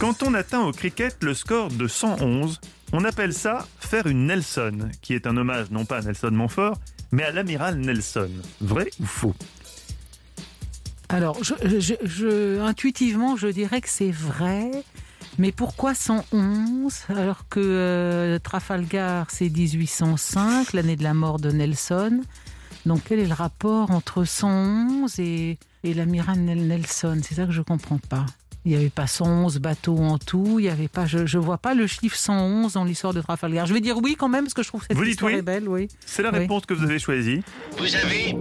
C: Quand on atteint au cricket le score de 111, on appelle ça faire une Nelson, qui est un hommage non pas à Nelson Montfort, mais à l'amiral Nelson. Vrai ou faux?
F: Alors, je, je- je- intuitivement, je dirais que c'est vrai. Mais pourquoi 111 alors que euh, Trafalgar c'est 1805, l'année de la mort de Nelson? Donc quel est le rapport entre 111 et, et l'amiral Nel- Nelson? C'est ça que je comprends pas. Il n'y avait pas 111 bateaux en tout, il y avait pas, je ne vois pas le chiffre 111 dans l'histoire de Trafalgar. Je vais dire oui quand même parce que je trouve que cette
C: Vous dites
F: histoire
C: oui
F: est belle, oui.
C: C'est la
F: Oui.
C: réponse que vous avez choisie.
D: Vous avez.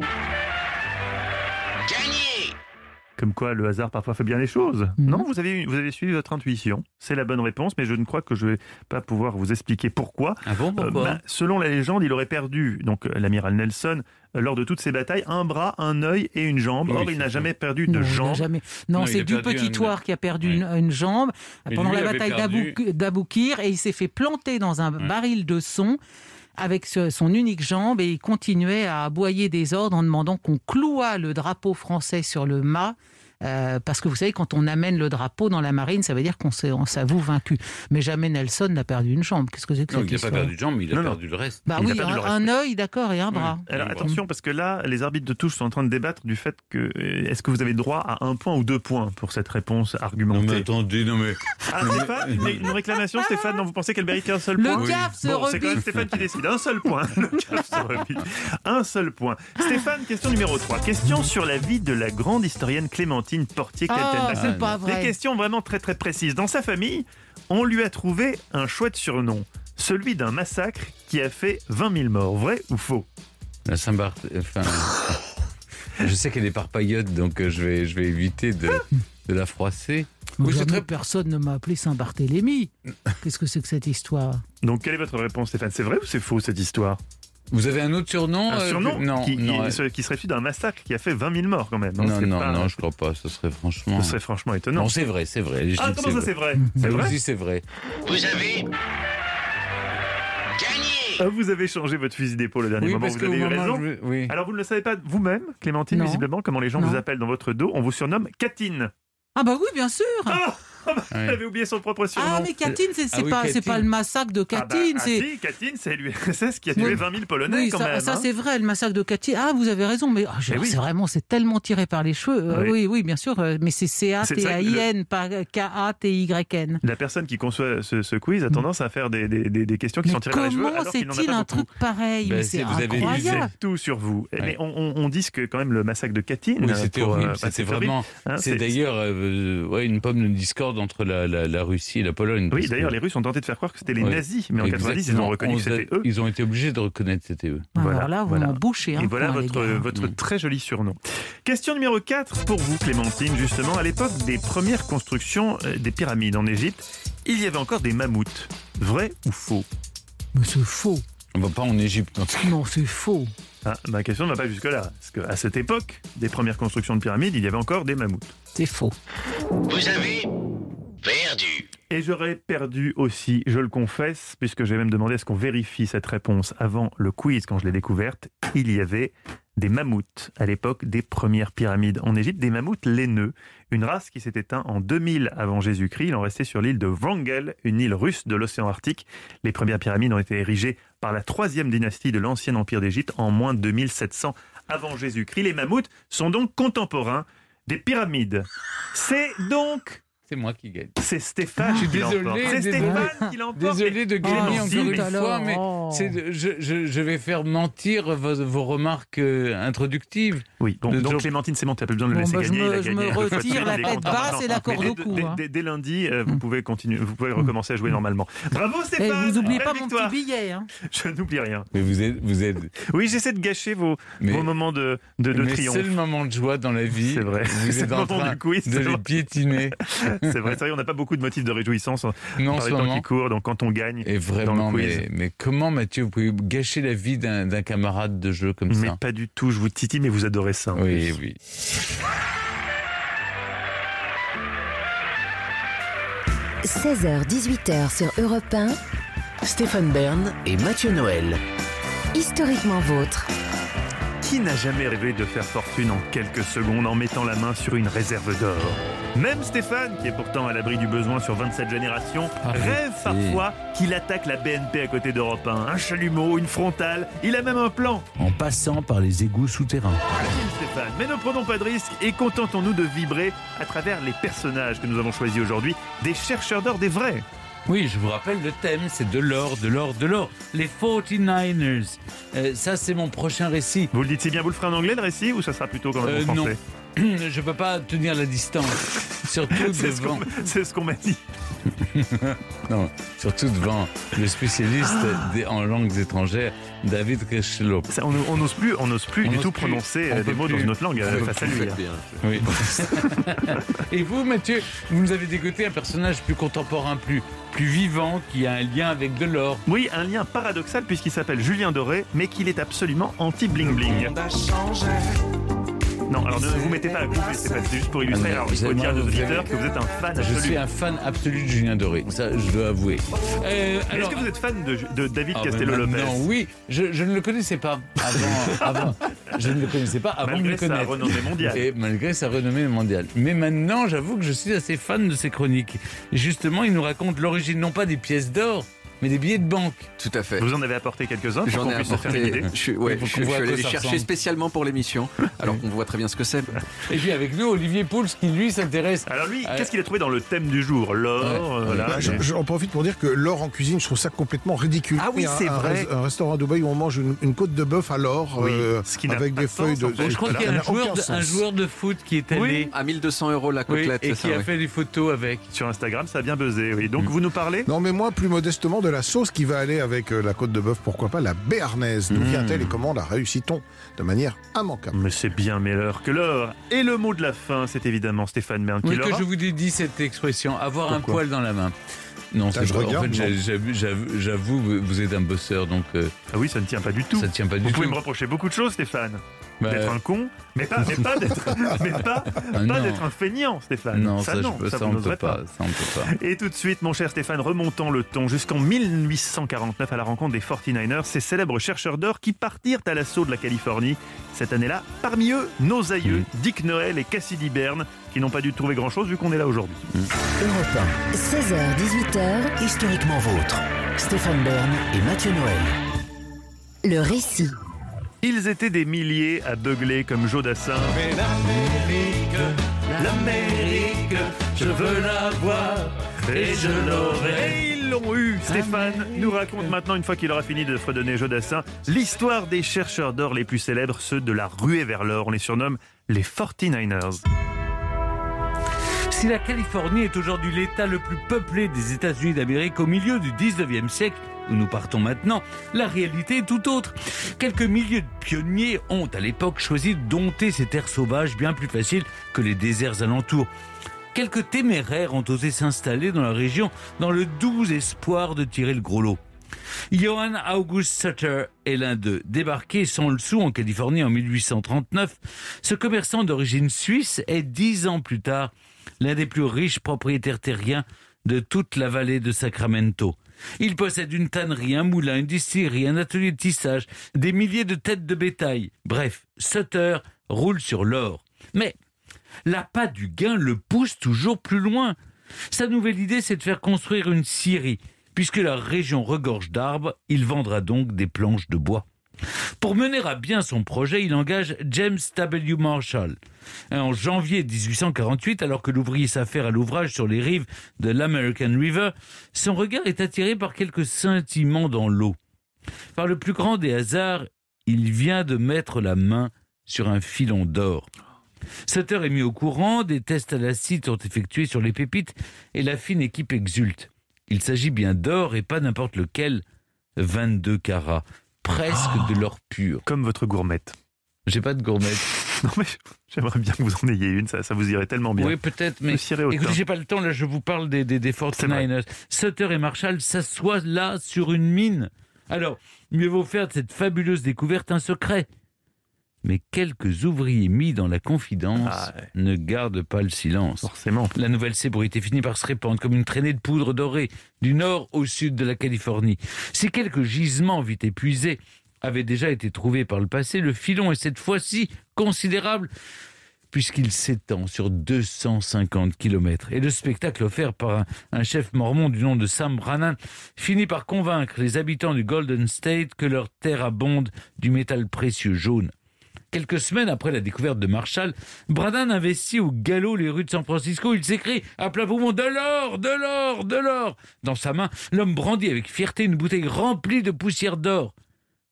C: Comme quoi, le hasard parfois fait bien les choses.
F: Mhm.
C: Non, vous avez, vous avez suivi votre intuition. C'est la bonne réponse, mais je ne crois que je vais pas pouvoir vous expliquer pourquoi.
E: Ah bon,
C: Euh, bah, selon la légende, il aurait perdu, donc euh, l'amiral Nelson, euh, lors de toutes ses batailles, un bras, un œil et une jambe.
E: Oui,
C: Or, il n'a jamais perdu de
F: Non,
C: jambe.
F: jamais. Non, c'est
E: a
F: du petit
E: un-
F: qui a perdu une, une jambe
E: Mais
F: pendant la bataille
E: perdu-
F: d'Aboukir et il s'est fait planter dans un baril de son avec son unique jambe et il continuait à aboyer des ordres en demandant qu'on clouât le drapeau français sur le mât. Euh, parce que vous savez, quand on amène le drapeau dans la marine, ça veut dire qu'on s'avoue vaincu. Mais jamais Nelson n'a perdu une jambe. Qu'est-ce que c'est que
E: Non,
F: cette
E: il n'a pas perdu de jambe, mais il a
C: Non, non.
E: perdu le reste.
F: Bah
C: Il
F: oui,
C: le
F: un, un œil, d'accord, et un bras.
C: Alors
E: Oui,
C: attention, parce que là, les arbitres de touche sont en train de débattre du fait que euh, est-ce que vous avez droit à un point ou deux points pour cette réponse
E: Non, mais
C: argumentée
E: attendez, non, mais.
C: Ah, Stéphane, une, une réclamation, Stéphane, non, vous pensez qu'elle mérite un seul
F: Le
C: point
F: CAF se
C: Bon, c'est quand même. Stéphane qui décide. Un seul point. Le CAF se rebiffe. Un seul point. Stéphane, question numéro 3. Question sur la vie de la grande historienne Clémentine
F: Ah,
C: Portier-Kaltenbach.
F: c'est pas
C: Des questions vraiment très très précises. Dans sa famille, on lui a trouvé un chouette surnom. Celui d'un massacre qui a fait 20 000 morts. Vrai ou faux?
E: La Saint-Barth. Enfin. je sais qu'elle est parpaillotte, donc euh, je vais, je vais éviter de, de la froisser.
F: Moi,
E: Oui, très-
F: personne ne m'a appelé Saint-Barthélemy. Qu'est-ce que c'est que cette histoire?
C: Donc, quelle est votre réponse, Stéphane? C'est vrai ou c'est faux cette histoire?
E: Vous avez un autre surnom
C: Un
E: euh,
C: surnom
E: Non,
C: qui,
E: non,
C: qui- qui serait issu d'un massacre qui a fait 20 000 morts quand même. hein.
E: non, non,
C: pas-
E: non, je crois pas. Ce serait franchement.
C: Ce serait franchement étonnant.
E: Non, c'est vrai, c'est vrai. Je
C: Ah, comment ça c'est vrai C'est vrai
E: vrai c'est vrai.
D: Vous avez gagné.
C: Ah, Vous avez changé votre fusil d'épaule au dernier moment, vous avez eu raison.
E: Oui.
C: Alors vous ne le savez pas vous-même, Clémentine,
F: Non.
C: visiblement, comment les gens
F: Non.
C: vous appellent dans votre dos, on vous surnomme Catine.
F: Ah bah oui, bien sûr
C: Ah Elle avait oublié son propre surnom.
F: Ah, mais Katyn, c'est
E: Ah oui,
F: pas, c'est
E: Katyn.
F: pas le massacre de
C: Ah bah,
F: Katyn.
C: ah
F: c'est...
C: si, Katyn, c'est l'URSS qui a tué
F: Oui.
C: 20 000 Polonais
F: Oui,
C: quand
F: ça,
C: même.
F: ça,
C: hein.
F: c'est vrai, le massacre de Katyn. Ah, vous avez raison, mais ah, je-
C: Eh oui.
F: c'est vraiment, c'est tellement tiré par les cheveux. Euh,
C: Oui.
F: oui. oui, bien sûr, euh, mais c'est C-A-T-A-I-N, pas K-A-T-Y-N.
C: La personne qui conçoit ce, ce quiz a tendance à faire des, des- des- des questions qui
F: Mais
C: sont tirées par les cheveux.
F: comment c'est-il un truc pareil
E: Ben, c'est-
F: incroyable.
C: Tout sur vous. Mais on, dit que quand même le massacre de Katyn.
E: Oui,
C: euh,
E: c'était horrible. C'était
C: c'est horrible.
E: vraiment.
C: Hein,
E: c'est d'ailleurs une pomme de discorde entre la, la- la Russie et la Pologne.
C: Oui,
E: que-
C: d'ailleurs, les Russes ont tenté de faire croire que c'était les
E: Oui.
C: nazis, mais en 90, ils ont reconnu que c'était eux.
E: Ils ont été obligés de reconnaître que c'était eux.
C: Voilà,
F: Alors là, vous
C: voilà.
F: bouchez un
C: Et voilà votre, votre
E: Mm.
C: très joli surnom. Question numéro 4 pour vous, Clémentine. Justement, à l'époque des premières constructions euh, des pyramides en Égypte, il y avait encore des mammouths. Vrai ou faux?
F: Mais c'est faux.
E: On va pas en Égypte. en tout cas.
F: Non, c'est faux.
C: ah, Ma question ne va pas jusque-là. Parce qu'à cette époque des premières constructions de pyramides, il y avait encore des mammouths.
F: C'est faux.
D: Vous avez perdu.
C: Et j'aurais perdu aussi, je le confesse, puisque j'ai même demandé à ce qu'on vérifie cette réponse avant le quiz quand je l'ai découverte. Il y avait des mammouths à l'époque des premières pyramides en Égypte, des mammouths laineux, une race qui s'est éteinte en 2000 avant Jésus-Christ. Il en restait sur l'île de Wrangel, une île russe de l'océan Arctique. Les premières pyramides ont été érigées par la troisième dynastie de l'ancien empire d'Égypte en moins de 2700 avant Jésus-Christ. Les mammouths sont donc contemporains des pyramides. C'est donc
E: C'est moi qui gagne.
C: c'est Stéphane
E: Je suis
C: qui l'emporte.
E: désolé,
C: C'est. Stéphane qui l'emporte.
E: Désolé de gagner
C: Oh,
E: encore
C: si,
E: une
C: mais-
E: fois, mais
F: Oh.
E: de- je, je- je vais faire mentir vos, vos remarques euh, introductives.
C: Oui, bon, donc Clémentine, c'est bon, tu n'as plus besoin de le
F: Bon,
C: laisser
F: bah, je
C: gagner.
F: me-
C: il a
F: je
C: gagné
F: me retire la tête basse et la corde
C: dès-
F: au cou,
C: Dès,
F: hein.
C: dès- dès lundi, euh, vous pouvez continuer, vous pouvez recommencer à jouer normalement. Bravo
F: Et
C: Stéphane
F: vous n'oubliez pas mon petit billet. Hein.
C: Je n'oublie rien.
E: Mais vous êtes, vous êtes.
C: Oui, j'essaie de gâcher vos,
E: Mais,
C: vos moments de, de, de
E: mais
C: triomphe.
E: c'est le moment de joie dans la vie.
C: C'est vrai.
E: Vous êtes en train de les piétiner.
C: C'est vrai, c'est vrai, on n'a pas beaucoup de motifs de réjouissance
E: Non, en
C: par
E: ce
C: les temps qui courent, donc quand on gagne,
E: Et vraiment,
C: dans le quiz.
E: mais, mais comment, Mathieu, vous pouvez gâcher la vie d'un camarade de jeu comme
C: mais
E: ça
C: pas du tout, je vous titille, mais vous adorez ça. en
E: Oui,
C: plus.
E: oui.
A: – 16h-18h sur Europe 1,
B: Stéphane Bern et Mathieu Noël.
A: historiquement vôtre.
C: Qui n'a jamais rêvé de faire fortune en quelques secondes en mettant la main sur une réserve d'or Même Stéphane, qui est pourtant à l'abri du besoin sur 27 générations,
E: Arrêtez.
C: rêve parfois qu'il attaque la BNP à côté d'Europe 1. Un chalumeau, une frontale, il a même un plan.
E: En passant par les égouts souterrains.
C: Stéphane, mais ne prenons pas de risques et contentons-nous de vibrer à travers les personnages que nous avons choisis aujourd'hui, des chercheurs d'or des vrais.
E: Oui, je vous rappelle, le thème, c'est de l'or, de l'or, de l'or. Les 49ers. Euh, ça, c'est mon prochain récit.
C: Vous le dites si bien, vous le ferez en anglais le récit ou ça sera plutôt comme
E: Euh,
C: en français?
E: Je peux pas tenir la distance. Surtout
C: C'est ce
E: devant,
C: qu'on c'est ce qu'on m'a dit.
E: non, surtout devant le spécialiste
C: Ah.
E: des- en langues étrangères, David Rechelop.
C: Ça, on n'ose plus, on n'ose plus
E: On
C: du tout
E: plus.
C: prononcer
E: On
C: euh, des mots dans
E: plus.
C: une autre langue euh, face à lui.
E: Oui. Et vous, Mathieu, vous nous avez dégoté un personnage plus contemporain, plus, plus vivant, qui a un lien avec de l'or.
C: Oui, un lien paradoxal puisqu'il s'appelle Julien Doré, mais qu'il est absolument anti-bling-bling. Non, alors ne vous mettez pas à couper, c'est juste pour illustrer.
E: Ah,
C: Alors, il faut dire à
E: avez-
C: nos auditeurs que vous êtes un fan
E: Je
C: absolu.
E: suis un fan absolu de Julien Doré, ça je dois avouer. Euh,
C: Est-ce
E: alors-
C: que vous êtes fan de, de David
E: Ah, ben
C: Castello-Lopez
E: maintenant, oui, je, je ne le connaissais pas avant. avant. Je ne le connaissais pas avant de
C: Malgré
E: le
C: sa
E: connaître.
C: renommée mondiale.
E: Et malgré sa renommée mondiale. Mais maintenant, j'avoue que je suis assez fan de ses chroniques. Justement, il nous raconte l'origine non pas des pièces d'or, mais des billets de banque.
G: Tout à fait.
C: Vous en avez apporté quelques-uns pour
G: J'en
C: qu'on
G: ai
C: puisse se faire une
G: apporté.
C: idée
G: Je suis, ouais, je, suis allé les chercher
E: ressemble.
G: spécialement pour l'émission, alors qu'on voit très bien ce que c'est.
E: Et puis avec nous, Olivier Pouls, qui lui s'intéresse.
C: Alors lui, qu'est-ce qu'il a trouvé dans le thème du jour? L'or,
E: Ouais.
C: euh, voilà.
H: Bah, je- J'en profite pour dire que l'or en cuisine, je trouve ça complètement ridicule.
C: Ah oui, c'est vrai.
H: Un, un restaurant à Dubaï où on mange une, une côte de bœuf à l'or
C: Oui,
H: euh, avec des
C: sens,
H: feuilles de.
E: Je crois qu'il y a un joueur, de, un
H: sens.
E: joueur de foot qui est allé.
C: Oui.
G: À 1200 euros la côtelette,
E: et qui a fait des photos avec.
C: Sur Instagram, ça a bien buzzé. Oui.
E: Mm.
C: Donc vous nous parlez?
H: Non, mais moi, plus modestement, de la sauce qui va aller avec euh, la côte de bœuf, pourquoi pas la béarnaise. D'où
E: Mmh.
H: vient-elle et comment la réussit-on de manière immanquable
C: Mais c'est bien meilleur que l'or. Et le mot de la fin, c'est évidemment Stéphane Bern qui
E: Oui, que je vous ai dit cette expression, avoir un poil dans la main. Non, c'est
H: je
E: pas-
H: regarde,
E: en fait, j'avoue- vous vous êtes un bosseur, donc euh,
C: Ah oui, ça ne tient pas du tout.
E: ça ne tient pas
C: Vous
E: du
C: pouvez
E: tout.
C: me reprocher beaucoup de choses, Stéphane.
E: Bah,
C: d'être un con, mais pas, mais pas d'être, mais pas,
E: Ah,
C: pas
E: non.
C: d'être un feignant, Stéphane.
E: Non, ça,
C: non,
E: peux- ça,
C: vous
E: on ne peut pas. Ça, on ne peut pas.
C: Et tout de suite, mon cher Stéphane, remontons le ton jusqu'en 1849 à la rencontre des 49ers, ces célèbres chercheurs d'or qui partirent à l'assaut de la Californie. Cette année-là, parmi eux, nos aïeux, Dick Noël et Cassidy Byrne, qui n'ont pas dû trouver grand-chose vu qu'on est là aujourd'hui.
B: Europe
A: 16h-18h,
B: 1, historiquement vôtre. Stéphane Bern et Mathieu Noël.
A: le récit.
C: Ils étaient des milliers à beugler comme Joe Dassin. L'Amérique, je veux la voir et je l'aurai. Et ils l'ont eu. Stéphane nous raconte maintenant, une fois qu'il aura fini de fredonner Jodassin, l'histoire des chercheurs d'or les plus célèbres, ceux de la ruée vers l'or. On les surnomme les 49ers.
E: Si la Californie est aujourd'hui l'État le plus peuplé des États-Unis d'Amérique au milieu du 19e siècle, où nous partons maintenant, la réalité est tout autre. Quelques milliers de pionniers ont à l'époque choisi de dompter ces terres sauvages bien plus faciles que les déserts alentours. Quelques téméraires ont osé s'installer dans la région dans le doux espoir de tirer le gros lot. Johann August Sutter est l'un d'eux. Débarqué sans le sou en Californie en 1839, ce commerçant d'origine suisse est dix ans plus tard l'un des plus riches propriétaires terriens de toute la vallée de Sacramento. Il possède une tannerie, un moulin, une distillerie, un atelier de tissage, des milliers de têtes de bétail. Bref, Sutter roule sur l'or. Mais l'appât du gain le pousse toujours plus loin. Sa nouvelle idée, c'est de faire construire une scierie. Puisque la région regorge d'arbres, il vendra donc des planches de bois. Pour mener à bien son projet, il engage James W. Marshall. En janvier 1848, alors que l'ouvrier s'affaire à l'ouvrage sur les rives de l'American River, son regard est attiré par quelques scintillements dans l'eau. Par le plus grand des hasards, il vient de mettre la main sur un filon d'or. Sutter est mis au courant, des tests à l'acide sont effectués sur les pépites et la fine équipe exulte. Il s'agit bien d'or et pas n'importe lequel, 22 carats, presque de l'or pur.
C: Comme votre gourmette.
E: J'ai pas de gourmette.
C: Non mais j'aimerais bien que vous en ayez une, ça, ça vous irait tellement bien.
E: Oui, peut-être, mais écoutez, j'ai pas le temps, là, je vous parle des, des, des 49ers. Sutter et Marshall s'assoient là sur une mine. Alors, mieux vaut faire de cette fabuleuse découverte un secret. Mais quelques ouvriers mis dans la confidence
C: Ah ouais.
E: ne gardent pas le silence.
C: Forcément.
E: La nouvelle sébrité finit par se répandre comme une traînée de poudre dorée du nord au sud de la Californie. Si quelques gisements vite épuisés avaient déjà été trouvés par le passé, le filon est cette fois-ci considérable puisqu'il s'étend sur 250 kilomètres. Et le spectacle offert par un, un chef mormon du nom de Sam Brannan finit par convaincre les habitants du Golden State que leur terre abonde du métal précieux jaune. Quelques semaines après la découverte de Marshall, Brannan investit au galop les rues de San Francisco. Il s'écrie à plein poumon de l'or, de l'or, de l'or. Dans sa main, l'homme brandit avec fierté une bouteille remplie de poussière d'or.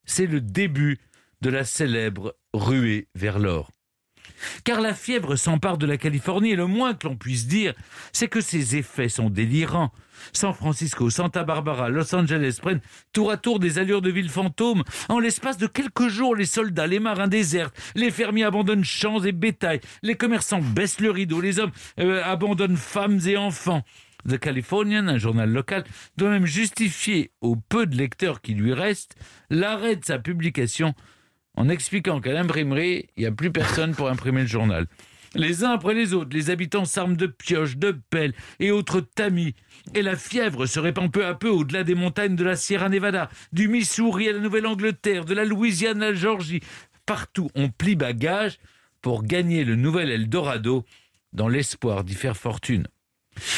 E: C'est le début de la célèbre ruée vers l'or. Car la fièvre s'empare de la Californie et le moins que l'on puisse dire, c'est que ses effets sont délirants. San Francisco, Santa Barbara, Los Angeles prennent tour à tour des allures de villes fantômes. En l'espace de quelques jours, les soldats, les marins désertent, les fermiers abandonnent champs et bétail, les commerçants baissent le rideau, les hommes euh, abandonnent femmes et enfants. The Californian, un journal local, doit même justifier au peu de lecteurs qui lui restent l'arrêt de sa publication en expliquant qu'à l'imprimerie, il n'y a plus personne pour imprimer le journal. Les uns après les autres, les habitants s'arment de pioches, de pelles et autres tamis. Et la fièvre se répand peu à peu au-delà des montagnes de la Sierra Nevada, du Missouri à la Nouvelle-Angleterre, de la Louisiane à la Georgie. Partout, on plie bagage pour gagner le nouvel Eldorado dans l'espoir d'y faire fortune.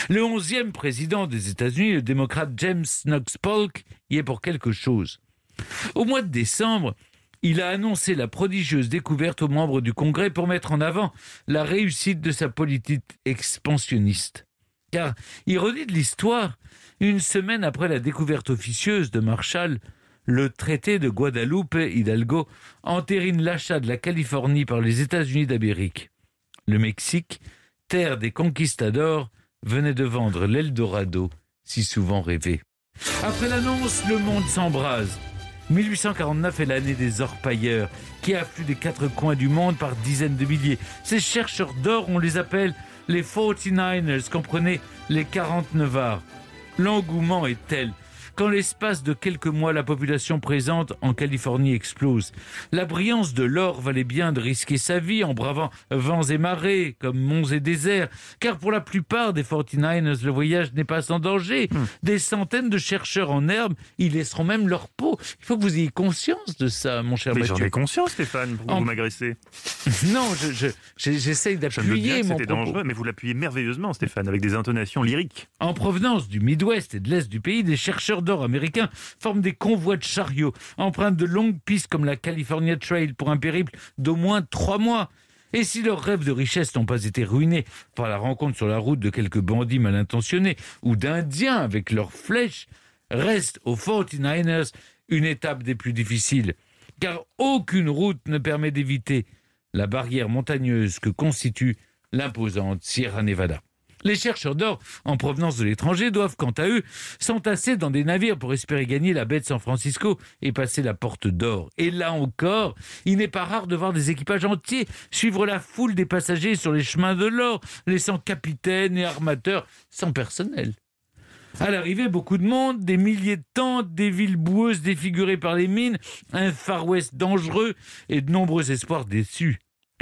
E: Le onzième président des États-Unis, le démocrate James Knox Polk, y est pour quelque chose. Au mois de décembre, il a annoncé la prodigieuse découverte aux membres du Congrès pour mettre en avant la réussite de sa politique expansionniste. Car, ironie de l'histoire, une semaine après la découverte officieuse de Marshall, le traité de Guadalupe Hidalgo entérine l'achat de la Californie par les États-Unis d'Amérique. Le Mexique, terre des conquistadors, venait de vendre l'Eldorado si souvent rêvé. Après l'annonce, le monde s'embrase. 1849 est l'année des orpailleurs qui affluent des quatre coins du monde par dizaines de milliers. Ces chercheurs d'or, on les appelle les 49ers, comprenez les 49 arts. L'engouement est tel qu'en l'espace de quelques mois, la population présente en Californie explose. La brillance de l'or valait bien de risquer sa vie en bravant vents et marées, comme monts et déserts, car pour la plupart des 49ers, le voyage n'est pas sans danger.
C: Hmm.
E: Des centaines de chercheurs en herbe y laisseront même leur peau. Il faut que vous ayez conscience de ça, mon cher
C: Mais j'en
E: Mathieu.
C: ai conscience, Stéphane, pour
E: En-
C: vous m'agresser.
E: Non, je- je- je- j'essaye
C: Je bien
E: d'appuyer mon
C: c'était dangereux, mais vous l'appuyez merveilleusement, Stéphane, avec des intonations lyriques.
E: En provenance du Midwest et de l'Est du pays, des chercheurs américains forment des convois de chariots, empruntent de longues pistes comme la California Trail pour un périple d'au moins trois mois. Et si leurs rêves de richesse n'ont pas été ruinés par la rencontre sur la route de quelques bandits mal intentionnés ou d'Indiens avec leurs flèches, reste aux 49ers une étape des plus difficiles. Car aucune route ne permet d'éviter la barrière montagneuse que constitue l'imposante Sierra Nevada. Les chercheurs d'or en provenance de l'étranger doivent, quant à eux, s'entasser dans des navires pour espérer gagner la baie de San Francisco et passer la porte d'or. Et là encore, il n'est pas rare de voir des équipages entiers suivre la foule des passagers sur les chemins de l'or, laissant capitaines et armateurs sans personnel. À l'arrivée, beaucoup de monde, des milliers de tentes, des villes boueuses défigurées par les mines, un Far West dangereux et de nombreux espoirs déçus.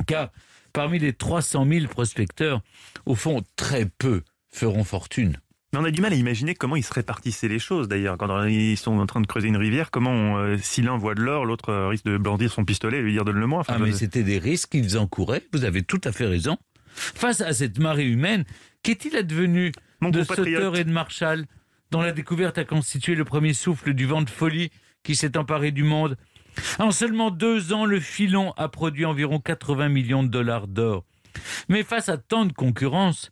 E: Car parmi les 300 000 prospecteurs, au fond, très peu feront fortune.
C: Mais on a du mal à imaginer comment ils se répartissaient les choses d'ailleurs. Quand ils sont en train de creuser une rivière, comment euh, si l'un voit de l'or, l'autre euh, risque de brandir son pistolet et lui dire donne-le-moi. Enfin,
E: Ah, mais
C: je-
E: c'était des risques qu'ils encouraient, vous avez tout à fait raison. Face à cette marée humaine, qu'est-il advenu
C: Mon
E: de. Sutter et de Marshall, dont la découverte a constitué le premier souffle du vent de folie qui s'est emparé du monde En seulement deux ans, le filon a produit environ 80 millions de dollars d'or. Mais face à tant de concurrence,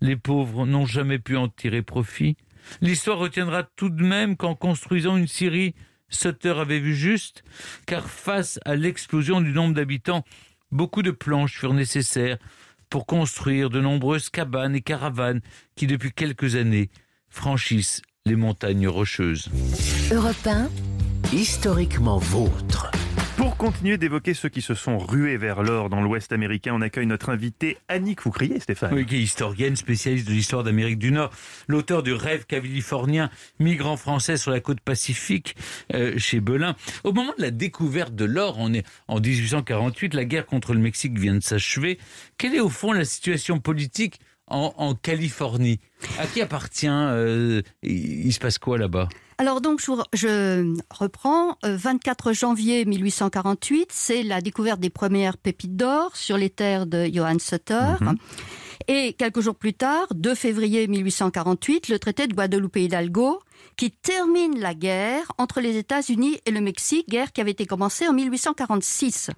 E: les pauvres n'ont jamais pu en tirer profit. L'histoire retiendra tout de même qu'en construisant une Syrie, Sutter avait vu juste, car face à l'explosion du nombre d'habitants, beaucoup de planches furent nécessaires pour construire de nombreuses cabanes et caravanes qui, depuis quelques années, franchissent les montagnes rocheuses.
A: Europe 1,
B: Historiquement vôtre.
C: Pour continuer d'évoquer ceux qui se sont rués vers l'or dans l'Ouest américain, on accueille notre invité Annick Foucrier, Stéphane.
E: Oui, qui est historienne, spécialiste de l'histoire d'Amérique du Nord, l'auteur du rêve californien, migrant français sur la côte pacifique euh, chez Belin. Au moment de la découverte de l'or, on est en 1848, la guerre contre le Mexique vient de s'achever. Quelle est au fond la situation politique en, en Californie À qui appartient euh, il, il se passe quoi là-bas?
J: Alors donc, je, reprends. Euh, 24 janvier 1848, c'est la découverte des premières pépites d'or sur les terres de Johann Sutter. Et quelques jours plus tard, 2 février 1848, le traité de Guadalupe Hidalgo, qui termine la guerre entre les États-Unis et le Mexique, guerre qui avait été commencée en 1846.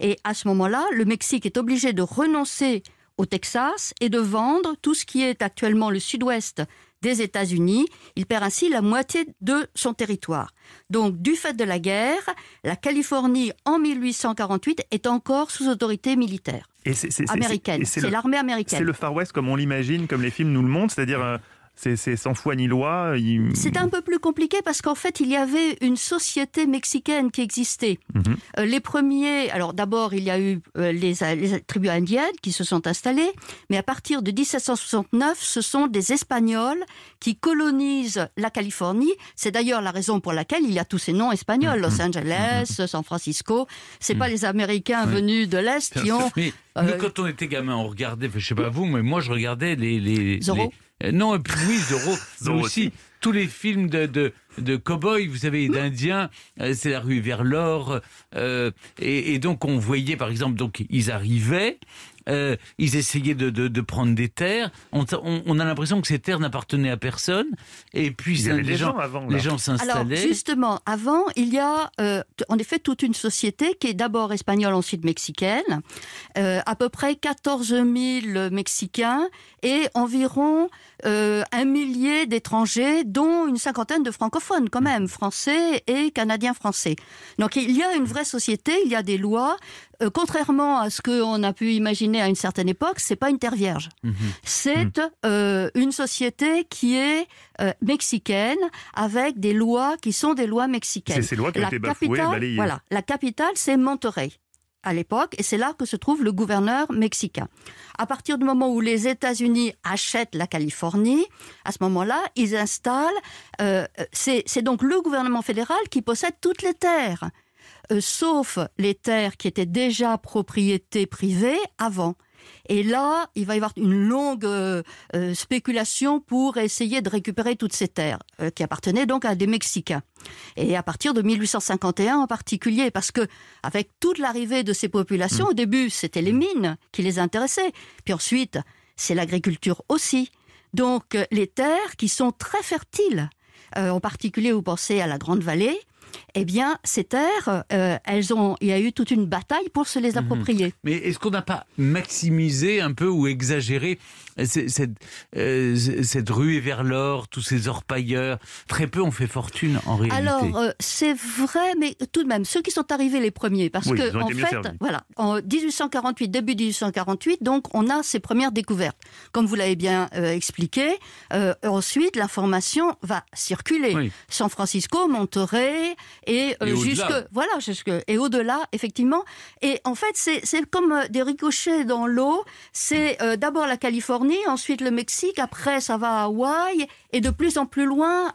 J: Et à ce moment-là, le Mexique est obligé de renoncer au Texas et de vendre tout ce qui est actuellement le sud-ouest des États-Unis. Il perd ainsi la moitié de son territoire. Donc, du fait de la guerre, la Californie, en 1848, est encore sous autorité militaire
C: Et c'est- c'est- c'est-
J: américaine. C'est
C: le-
J: l'armée
C: C'est
J: américaine.
C: le Far West comme on l'imagine, comme les films nous le montrent, c'est-à-dire euh, c'est sans foi ni loi. il-
J: C'est un peu plus compliqué parce qu'en fait, il y avait une société mexicaine qui existait.
C: Mhm.
J: Euh, les premiers, alors d'abord, il y a eu euh, les, les tribus indiennes qui se sont installées, mais à partir de 1769, ce sont des Espagnols qui colonisent la Californie. C'est d'ailleurs la raison pour laquelle il y a tous ces noms espagnols, Los Angeles, San Francisco. C'est pas les Américains
E: Ouais.
J: venus de l'Est qui ont...
E: Mais
J: Euh,
E: nous, quand on était gamin, on regardait, je sais pas vous, mais moi je regardais les. les
J: Zorro
E: les- euh, Non, et puis oui, Zorro,
C: Zorro
E: mais aussi. Tous les films de, de, de cow-boys, vous savez, d'Indiens, euh, c'est la rue vers l'or. euh, et, et donc, on voyait, par exemple, donc ils arrivaient, euh, ils essayaient de, de, de prendre des terres. On, on, on a l'impression que ces terres n'appartenaient à personne. Et puis,
C: Il y
E: ça-
C: avait
E: les
C: des
E: gens,
C: gens avant, là.
E: les gens
J: Alors
E: s'installaient.
J: justement, avant, il y a euh, en effet toute une société qui est d'abord espagnole, ensuite mexicaine, euh, à peu près 14 000 Mexicains et environ euh, un millier d'étrangers, dont une cinquantaine de francophones quand même, français et canadiens français. Donc il y a une vraie société, il y a des lois. Euh, contrairement à ce qu'on a pu imaginer à une certaine époque, c'est pas une terre vierge.
E: Mhm.
J: C'est euh, une société qui est euh, mexicaine avec des lois qui sont des lois
C: C'est
J: mexicaines.
C: ces lois qui ont
J: La
C: été bafouées,
J: capitale, voilà, la capitale, c'est Monterrey. à l'époque, et c'est là que se trouve le gouverneur mexicain. À partir du moment où les États-Unis achètent la Californie, à ce moment-là, ils installent. euh, c'est c'est donc le gouvernement fédéral qui possède toutes les terres, euh, sauf les terres qui étaient déjà propriété privée avant. Et là, il va y avoir une longue euh, euh, spéculation pour essayer de récupérer toutes ces terres euh, qui appartenaient donc à des Mexicains. Et à partir de 1851 en particulier, parce que avec toute l'arrivée de ces populations, au début c'était les mines qui les intéressaient, puis ensuite c'est l'agriculture aussi. Donc les terres qui sont très fertiles, en particulier vous pensez à la Grande Vallée, eh bien ces terres, euh, elles ont, il y a eu toute une bataille pour se les approprier.
E: Mais est-ce qu'on n'a pas maximisé un peu ou exagéré c- cette, euh, cette ruée vers l'or, tous ces orpailleurs? Très peu ont fait fortune en réalité.
J: Alors, euh, c'est vrai, mais tout de même, ceux qui sont arrivés les premiers, parce
E: Oui,
J: que, en fait,
E: servis.
J: voilà, en 1848, début 1848, donc, on a ces premières découvertes. Comme vous l'avez bien euh, expliqué, euh, ensuite, l'information va circuler. San Francisco, Monterey, et, euh,
E: Et
J: jusque, voilà, jusque, et au-delà, effectivement. Et en fait, c'est c'est comme euh, des ricochets dans l'eau. C'est euh, d'abord la Californie, ensuite le Mexique, après ça va à Hawaï, et de plus en plus loin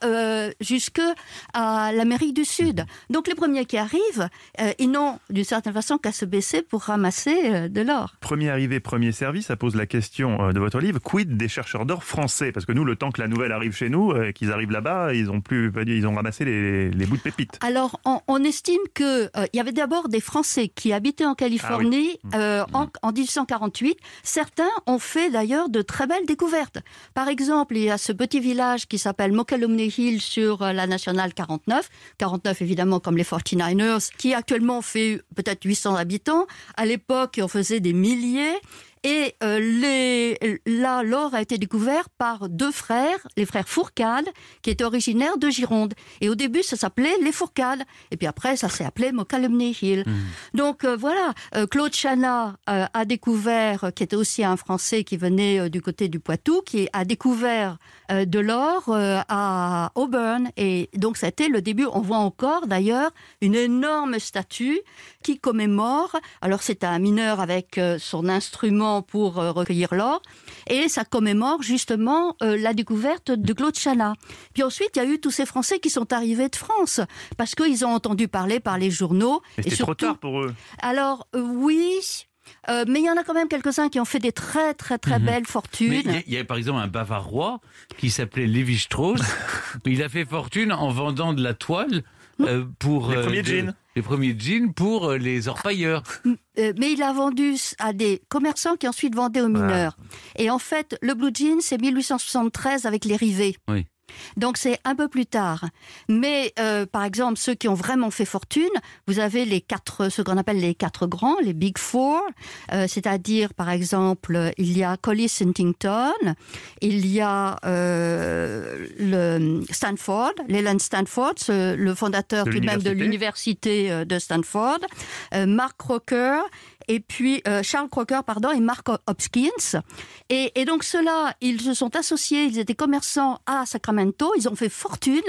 J: jusque à l'Amérique du Sud. Donc les premiers qui arrivent, ils n'ont d'une certaine façon qu'à se baisser pour ramasser de l'or.
C: Premier arrivé, premier servi, ça pose la question de votre livre. Quid des chercheurs d'or français? Parce que nous, le temps que la nouvelle arrive chez nous, qu'ils arrivent là-bas, ils ont plus, ils ont ramassé les, les bouts de pépites.
J: Alors, on, on estime que euh, il y avait d'abord des Français qui habitaient en Californie euh, en, en 1848. Certains ont fait d'ailleurs de très belles découvertes. Par exemple, il y a ce petit village qui s'appelle Mokelumne Hill sur euh, la nationale 49. 49 évidemment comme les 49ers, qui actuellement fait peut-être 800 habitants. À l'époque, on faisait des milliers. Et euh, les, là, l'or a été découvert par deux frères, les frères Fourcade, qui étaient originaires de Gironde. Et au début, ça s'appelait les Fourcades. Et puis après, ça s'est appelé Mokalumne Hill. Donc euh, voilà, euh, Claude Chana euh, a découvert, euh, qui était aussi un Français qui venait euh, du côté du Poitou, qui a découvert de l'or euh, à Auburn. Et donc été le début. On voit encore d'ailleurs une énorme statue qui commémore. Alors c'est un mineur avec euh, son instrument pour euh, recueillir l'or. Et ça commémore justement euh, la découverte de Claude Chana. Puis ensuite, il y a eu tous ces Français qui sont arrivés de France parce qu'ils ont entendu parler par les journaux.
C: Mais
J: et
C: c'était trop
J: surtout-
C: tard pour eux.
J: alors euh, oui, euh, mais il y en a quand même quelques-uns qui ont fait des très très très
E: Mhm.
J: belles fortunes.
E: il y a- y, avait par exemple un Bavarois qui s'appelait Lévi Strauss. il a fait fortune en vendant de la toile euh, pour
C: Les
E: euh,
C: premiers
E: de-
C: jeans.
E: Les premiers jeans pour euh, les orpailleurs.
J: Euh, mais il a vendu à des commerçants qui ensuite vendaient aux mineurs. Et en fait, le blue jean, c'est 1873 avec les rivets.
E: Oui.
J: Donc c'est un peu plus tard. Mais euh, par exemple, ceux qui ont vraiment fait fortune, vous avez les quatre, ce qu'on appelle les quatre grands, les Big Four, euh, c'est-à-dire par exemple, il y a Collis Huntington, il y a euh, le Stanford, Leland Stanford, le fondateur
C: De
J: tout de même de
C: l'université.
J: l'université euh, de Stanford, euh, Mark Crocker, et puis euh, Charles Crocker, pardon, et Mark Hopkins. Et, et donc ceux-là, ils se sont associés, ils étaient commerçants à Sacramento, ils ont fait fortune,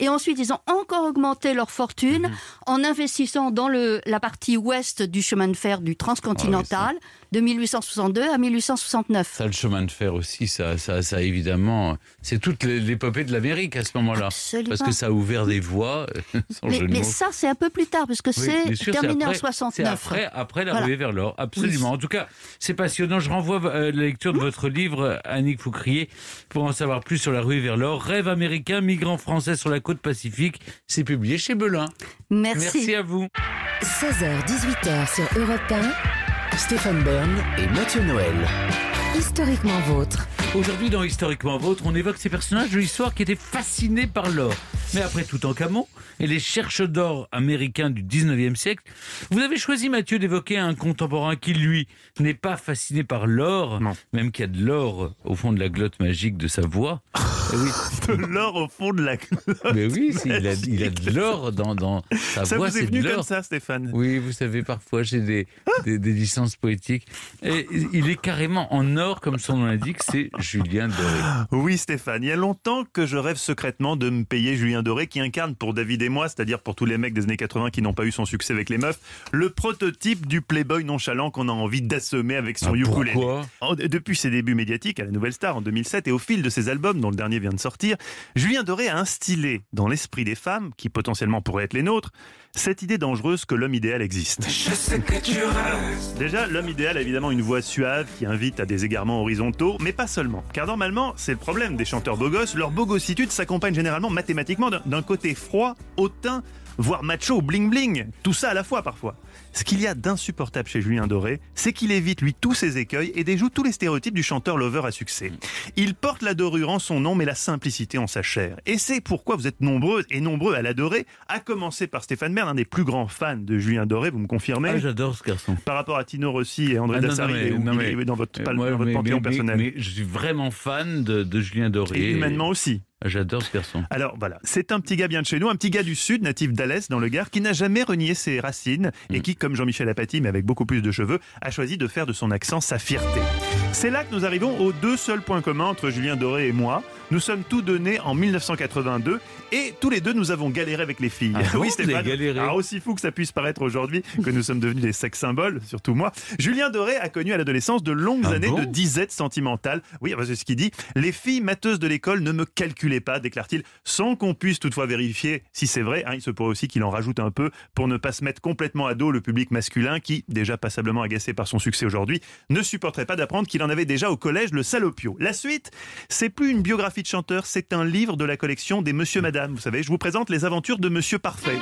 J: et ensuite ils ont encore augmenté leur fortune en investissant dans le, la partie ouest du chemin de fer du transcontinental de 1862 à 1869.
E: Ça, le chemin de fer aussi, ça, ça, ça évidemment, c'est toute l'épopée de l'Amérique à ce moment-là.
J: Absolument.
E: Parce que ça a ouvert des voies, sans
J: Mais, ça, c'est un peu plus tard, parce que
E: Oui,
J: c'est
E: sûr,
J: terminé
E: après-
J: en 69.
E: C'est après, après la
J: Voilà.
E: ruée vers l'or, absolument.
J: Oui.
E: En tout cas, c'est passionnant. Je renvoie euh, la lecture de votre livre, Annick Foucrier, pour en savoir plus sur la ruée vers l'or. Rêve américain, migrant français sur la côte pacifique. C'est publié chez Belin.
J: Merci.
E: Merci à vous.
A: 16h-18h sur Europe 1,
B: Stéphane Bern et Mathieu Noël.
A: Historiquement vôtre.
E: Aujourd'hui, dans Historiquement Vôtre, on évoque ces personnages de l'histoire qui étaient fascinés par l'or. Mais après tout en Camon et les chercheurs d'or américains du 19e siècle, vous avez choisi, Mathieu, d'évoquer un contemporain qui, lui, n'est pas fasciné par l'or, même qu'il y a de l'or au fond de la glotte magique de sa voix. Oui.
C: De l'or au fond de la
E: Mais oui, si, il, a, il a de l'or dans, dans sa
C: Ça
E: voix.
C: vous est
E: c'est
C: venu comme ça, Stéphane?
E: Oui, vous savez, parfois j'ai des, des, des licences poétiques. Et il est carrément en or, comme son nom l'indique, c'est Julien Doré.
C: Oui, Stéphane, il y a longtemps que je rêve secrètement de me payer Julien Doré, qui incarne pour David et moi, c'est-à-dire pour tous les mecs des années 80 qui n'ont pas eu son succès avec les meufs, le prototype du playboy nonchalant qu'on a envie d'assommer avec son
E: Ah,
C: ukulélé.
E: pourquoi
C: Depuis ses débuts médiatiques à la Nouvelle Star en 2007 et au fil de ses albums, dont le dernier vient de sortir, Julien Doré a instillé dans l'esprit des femmes, qui potentiellement pourraient être les nôtres, cette idée dangereuse que l'homme idéal existe. Déjà, l'homme idéal a évidemment une voix suave qui invite à des horizontaux, mais pas seulement. Car normalement, c'est le problème des chanteurs beaux gosses, leur bogossitude s'accompagne généralement mathématiquement d'un côté froid, hautain, voire macho, bling bling, tout ça à la fois parfois. Ce qu'il y a d'insupportable chez Julien Doré, c'est qu'il évite lui tous ses écueils et déjoue tous les stéréotypes du chanteur lover à succès. Il porte la dorure en son nom, mais la simplicité en sa chair. Et c'est pourquoi vous êtes nombreux et nombreux à l'adorer, à commencer par Stéphane Bern, un des plus grands fans de Julien Doré, vous me confirmez
E: Ah, j'adore ce garçon.
C: par rapport à Tino Rossi et André
E: Ah,
C: Dassari,
E: non, non, mais-
C: dans votre, dans votre
E: mais-
C: panthéon
E: mais-
C: personnel.
E: Mais, je suis vraiment fan de, de Julien Doré.
C: et humainement aussi.
E: Ah, J'adore ce garçon.
C: Alors voilà, c'est un petit gars bien de chez nous, un petit gars du Sud, natif d'Alès, dans le Gard, qui n'a jamais renié ses racines
E: Mm.
C: et qui, comme Jean-Michel Apathy, mais avec beaucoup plus de cheveux, a choisi de faire de son accent sa fierté. C'est là que nous arrivons aux deux seuls points communs entre Julien Doré et moi. Nous sommes tous deux nés en 1982 et tous les deux nous avons galéré avec les filles.
E: Ah
C: oui, Stéphane. Alors, aussi fou que ça puisse paraître aujourd'hui que nous sommes devenus des sex symboles, surtout moi. Julien Doré a connu à l'adolescence de longues
E: Ah
C: années
E: bon?
C: de disette sentimentale. Oui, c'est ce qu'il dit. Les filles matheuses de l'école ne me calculaient pas, déclare-t-il, sans qu'on puisse toutefois vérifier si c'est vrai. hein. il se pourrait aussi qu'il en rajoute un peu pour ne pas se mettre complètement à dos le public masculin qui, déjà passablement agacé par son succès aujourd'hui, ne supporterait pas d'apprendre qu'il en avait déjà au collège le salopio. La suite, c'est plus une biographie de chanteur, c'est un livre de la collection des Monsieur Madame. Vous savez, je vous présente les aventures de Monsieur Parfait.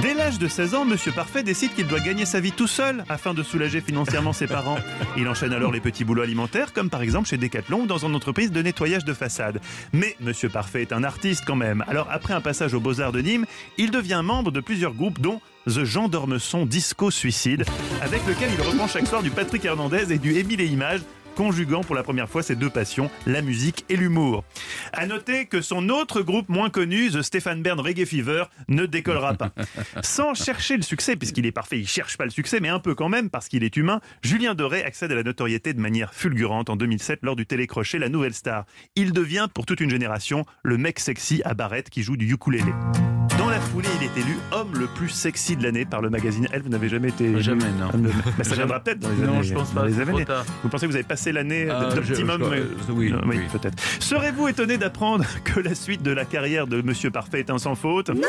C: Dès l'âge de 16 ans, Monsieur Parfait décide qu'il doit gagner sa vie tout seul afin de soulager financièrement ses parents. Il enchaîne alors les petits boulots alimentaires, comme par exemple chez Decathlon ou dans une entreprise de nettoyage de façade. Mais Monsieur Parfait est un artiste quand même. Alors après un passage aux Beaux-Arts de Nîmes, il devient membre de plusieurs groupes dont The Jean Dormesson Disco Suicide, avec lequel il reprend chaque soir du Patrick Hernandez et du Émile et Images, conjuguant pour la première fois ces deux passions, la musique et l'humour. À noter que son autre groupe moins connu, The Stéphane Bern Reggae Fever, ne décollera pas. Sans chercher le succès, puisqu'il est parfait, il cherche pas le succès, mais un peu quand même, parce qu'il est humain, Julien Doré accède à la notoriété de manière fulgurante en 2007 lors du télécrochet La Nouvelle Star. Il devient, pour toute une génération, le mec sexy à barrette qui joue du ukulélé. Foulée, il est élu homme le plus sexy de l'année par le magazine Elle. Vous n'avez jamais été élu
E: Jamais, non.
C: de- Bah, ça viendra peut-être dans les
E: Non,
C: années.
E: je pense pas,
C: les
E: c'est
C: années.
E: trop tard.
C: Vous pensez que vous avez passé l'année
E: Ah,
C: d'optimum
E: je- je-
C: mais-
E: oui,
C: Non,
E: oui.
C: peut-être. Serez-vous étonné d'apprendre que la suite de la carrière de Monsieur Parfait est un sans faute? Non